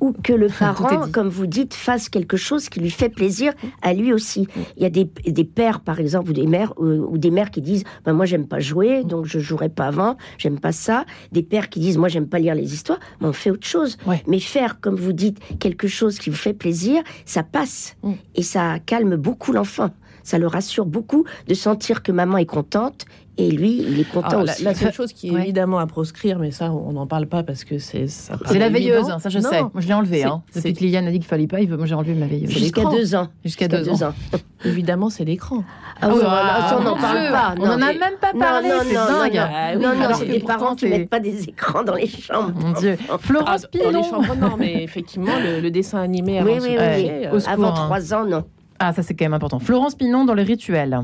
ou que le parent, comme vous dites, fasse quelque chose qui lui fait plaisir à lui aussi. Il y a des, des pères, par exemple, ou des mères, ou, ou des mères qui disent ben, Moi, j'aime pas jouer, donc je jouerai pas avant, j'aime pas ça. Des pères qui disent Moi, j'aime pas lire les histoires, mais on fait autre chose. Ouais. Mais faire, comme vous dites, quelque chose qui vous fait plaisir, ça passe. Mm. Et ça calme beaucoup l'enfant. Ça le rassure beaucoup de sentir que maman est contente et lui, il est content Alors, la, aussi. la seule [laughs] chose qui est Ouais. évidemment à proscrire, mais ça, on n'en parle pas parce que c'est ça C'est la veilleuse, hein, ça je Non, sais. Moi je l'ai enlevé. c'est- Hein. Depuis que Liliane a dit qu'il fallait pas, il veut- moi j'ai enlevé ma veilleuse. Jusqu'à deux ans. Jusqu'à deux ans. [laughs] Évidemment, c'est l'écran. Ah oui, Ah, ça, on n'en parle Dieu, pas. On non. en a même pas parlé, non, c'est non, dingue. non, Ah non, c'est des parents qui mettent pas des écrans dans les chambres. Mon Dieu. Ah, Florence dans les Pilon. chambres, non, mais [laughs] effectivement, le, dessin animé avant Oui, oui, oui. euh, Avant hein. trois ans, non. Ah, ça c'est quand même important. Florence Pinon dans les rituels.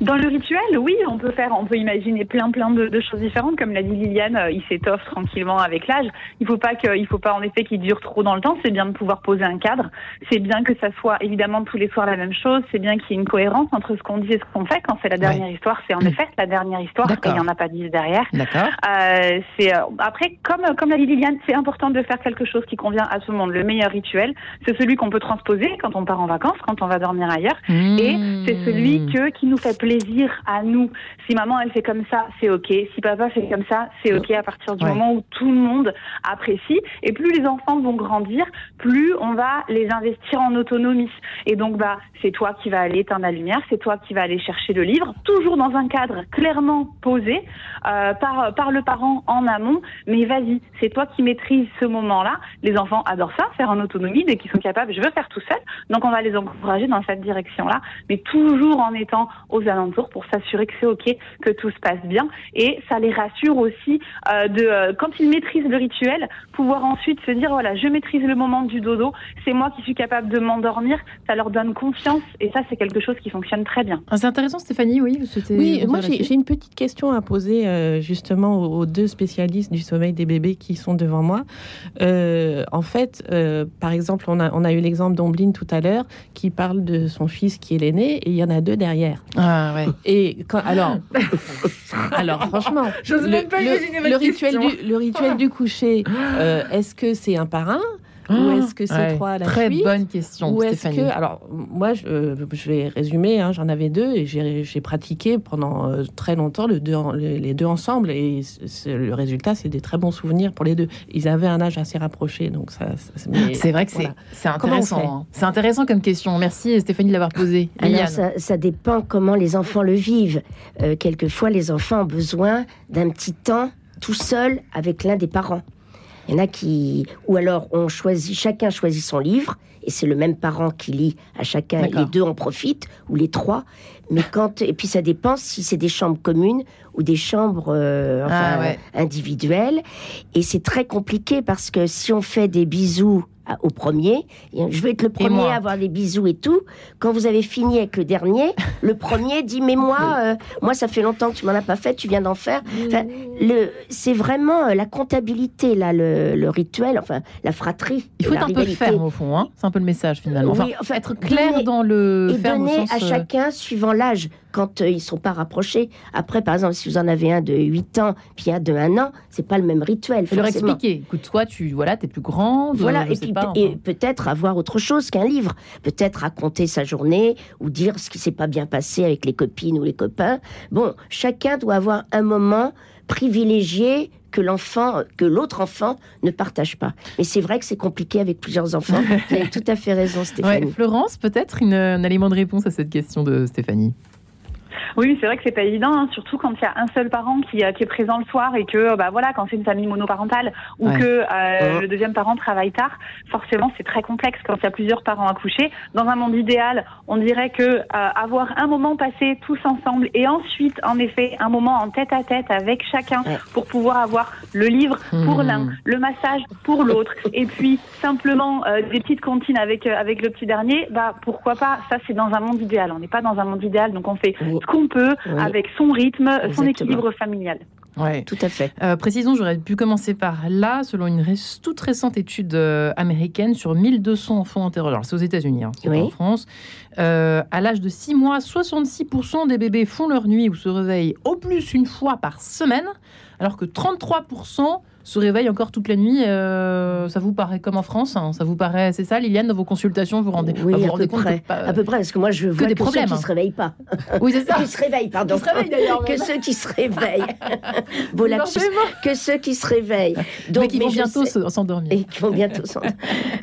Dans le rituel, oui, on peut faire, on peut imaginer plein plein de, de choses différentes. Comme l'a dit Liliane, euh, il s'étoffe tranquillement avec l'âge. Il faut pas que, il faut pas en effet qu'il dure trop dans le temps. C'est bien de pouvoir poser un cadre. C'est bien que ça soit évidemment tous les soirs la même chose. C'est bien qu'il y ait une cohérence entre ce qu'on dit et ce qu'on fait. Quand c'est la dernière histoire, c'est en effet la dernière histoire. Et il n'y en a pas dix derrière. D'accord. Euh, c'est euh, après comme comme l'a dit Liliane, c'est important de faire quelque chose qui convient à tout le monde. Le meilleur rituel, c'est celui qu'on peut transposer quand on part en vacances, quand on va dormir ailleurs, et Mmh. c'est celui que qui nous fait plaisir à nous. Si maman elle fait comme ça, c'est ok. Si papa fait comme ça, c'est ok. À partir du Ouais. moment où tout le monde apprécie, et plus les enfants vont grandir, plus on va les investir en autonomie. Et donc bah c'est toi qui vas aller éteindre la lumière, c'est toi qui vas aller chercher le livre, toujours dans un cadre clairement posé euh, par par le parent en amont. Mais vas-y, c'est toi qui maîtrise ce moment-là. Les enfants adorent ça, faire en autonomie dès qu'ils sont capables. Je veux faire tout seul, donc on va les encourager dans cette direction-là, mais toujours en étant aux alentours pour s'assurer que c'est ok, que tout se passe bien, et ça les rassure aussi euh, de euh, quand ils maîtrisent le rituel, pouvoir ensuite se dire voilà, je maîtrise le moment du dodo, c'est moi qui suis capable de m'endormir, ça leur donne confiance, et ça c'est quelque chose qui fonctionne très bien. Ah, c'est intéressant, Stéphanie, oui. vous souhaitez Oui, moi j'ai une petite question à poser euh, justement aux, aux deux spécialistes du sommeil des bébés qui sont devant moi. Euh, en fait, euh, par exemple, on a, on a eu l'exemple d'Ombline tout à l'heure qui parle de son fils qui est l'aîné et il y en a deux derrière. Ah ouais. Et quand, alors, [laughs] alors franchement, le, même pas le- le rituel du, le rituel du coucher, euh, est-ce que c'est un par un ou est-ce que c'est Ouais, trois à la Très suite bonne question, ou est-ce que, alors moi je, je vais résumer, hein, j'en avais deux et j'ai j'ai pratiqué pendant euh, très longtemps le deux en- les deux ensemble et le résultat c'est des très bons souvenirs pour les deux. Ils avaient un âge assez rapproché donc ça. ça- mais C'est vrai que c'est voilà. intéressant. hein. C'est intéressant comme question. Merci Stéphanie de l'avoir posée. Alors ça, ça dépend comment les enfants le vivent. Euh, quelquefois, les enfants ont besoin d'un petit temps tout seul avec l'un des parents. Il y en a qui, ou alors on choisit, chacun choisit son livre et c'est le même parent qui lit à chacun. Les deux en profitent ou les trois. Mais quand et puis ça dépend si c'est des chambres communes ou des chambres euh, enfin, Ah ouais. individuelles. Et c'est très compliqué parce que si on fait des bisous au premier, je veux être le premier à avoir des bisous et tout. Quand vous avez fini avec le dernier, [laughs] le premier dit mais moi, euh, moi ça fait longtemps que tu m'en as pas fait, tu viens d'en faire. Enfin, le, c'est vraiment euh, la comptabilité là, le, le rituel, enfin la fratrie. Il faut être un peu ferme au fond. Hein. C'est un peu le message finalement. Enfin, Oui, enfin, être clair donner- dans le et ferme au donner sens, à euh, chacun suivant l'âge quand euh, ils sont pas rapprochés. Après, par exemple, si vous en avez un de 8 ans puis un de 1 an, c'est pas le même rituel. Et leur expliquer. Écoute, toi, tu voilà, t'es plus grande. Voilà, je et sais puis pas, et enfin. peut-être avoir autre chose qu'un livre. Peut-être raconter sa journée ou dire ce qui s'est pas bien passé avec les copines ou les copains. Bon, chacun doit avoir un moment privilégié que l'enfant, que l'autre enfant ne partage pas. Mais c'est vrai que c'est compliqué avec plusieurs enfants. [laughs] Vous avez tout à fait raison, Stéphanie. Ouais, Florence, peut-être un élément de réponse à cette question de Stéphanie? Oui, c'est vrai que c'est pas évident, hein, surtout quand il y a un seul parent qui, euh, qui est présent le soir et que, bah voilà, quand c'est une famille monoparentale ou Ouais. que euh, le deuxième parent travaille tard, forcément c'est très complexe quand il y a plusieurs parents à coucher. Dans un monde idéal, on dirait que euh, avoir un moment passé tous ensemble et ensuite, en effet, un moment en tête à tête avec chacun Ouais. pour pouvoir avoir le livre pour Mhm. l'un, le massage pour l'autre, [laughs] et puis simplement euh, des petites comptines avec euh, avec le petit dernier, bah pourquoi pas? Ça c'est dans un monde idéal. On n'est pas dans un monde idéal, donc on fait. Ce qu'on peut Oui. avec son rythme, son équilibre familial. Ouais. Tout à fait. Euh, précisons, j'aurais pu commencer par là, selon une ré- toute récente étude euh, américaine sur 1200 enfants interrogés. Alors, c'est aux États-Unis, hein, c'est pas Oui. en France. Euh, à l'âge de 6 mois, 66% des bébés font leur nuit ou se réveillent au plus une fois par semaine, alors que 33% se réveillent encore toute la nuit. Euh, ça vous paraît comme en France hein Ça vous paraît, c'est ça, Liliane, dans vos consultations, vous rendez, Oui, bah, vous à rendez peu compte près. que À peu près, parce que moi je vois des que, problèmes, ceux hein. qui se réveillent pas. Oui, c'est [laughs] ça. Qui se réveillent, pardon. Qui se réveillent, d'ailleurs, [laughs] que ceux qui se réveillent. [laughs] Lapsus. Forcément. Que ceux qui se réveillent. mais qui vont bientôt s'endormir. Et qui vont bientôt s'en-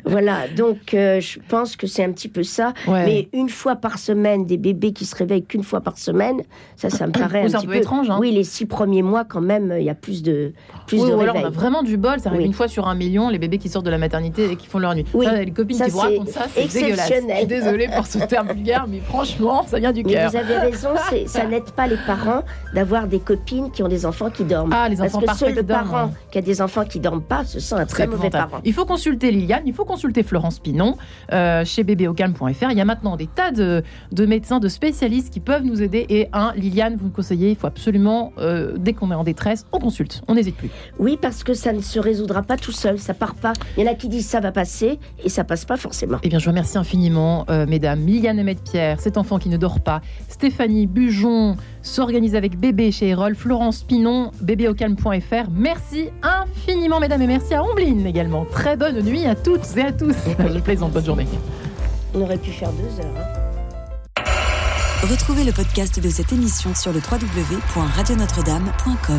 voilà, donc euh, je pense que c'est un petit peu ça. Ouais. Mais une fois par semaine, des bébés qui se réveillent qu'une fois par semaine, ça, ça me paraît un petit peu étrange, hein. Oui, les six premiers mois, quand même, il y a plus de, plus de réveils. A vraiment du bol, ça arrive Oui. une fois sur un million, les bébés qui sortent de la maternité et qui font leur nuit. Oui, Ça, les copines ça, qui vous racontent ça, c'est dégueulasse. Je suis désolée pour ce terme vulgaire, mais franchement, ça vient du cœur. vous avez raison, ça n'aide pas les parents d'avoir des copines qui ont des enfants qui dorment. Ah, les Parce enfants que parfaits seul le dorment, parent qui a des enfants qui dorment pas, ce sont un très mauvais parent. Il faut consulter Liliane, il faut consulter Florence Pinon euh, chez bébéocalme.fr. Il y a maintenant des tas de, de médecins, de spécialistes qui peuvent nous aider. Et un, Liliane, vous me conseillez, il faut absolument, euh, dès qu'on est en détresse, on consulte. On n'hésite plus. Oui, parce que ça ne se résoudra pas tout seul, ça part pas. Il y en a qui disent ça va passer et ça passe pas forcément. Eh bien, je vous remercie infiniment, euh, mesdames. Liliane Emmett-Pierre, cet enfant qui ne dort pas. Stéphanie Bujon s'organise avec bébé chez Erol. Florence Pinon, bébéaucalme.fr. Merci infiniment, mesdames, et merci à Ombline également. Très bonne nuit à toutes et à tous. [laughs] Je plaisante, bonne journée. On aurait pu faire deux heures. hein. Retrouvez le podcast de cette émission sur le www.radionotre-dame.com.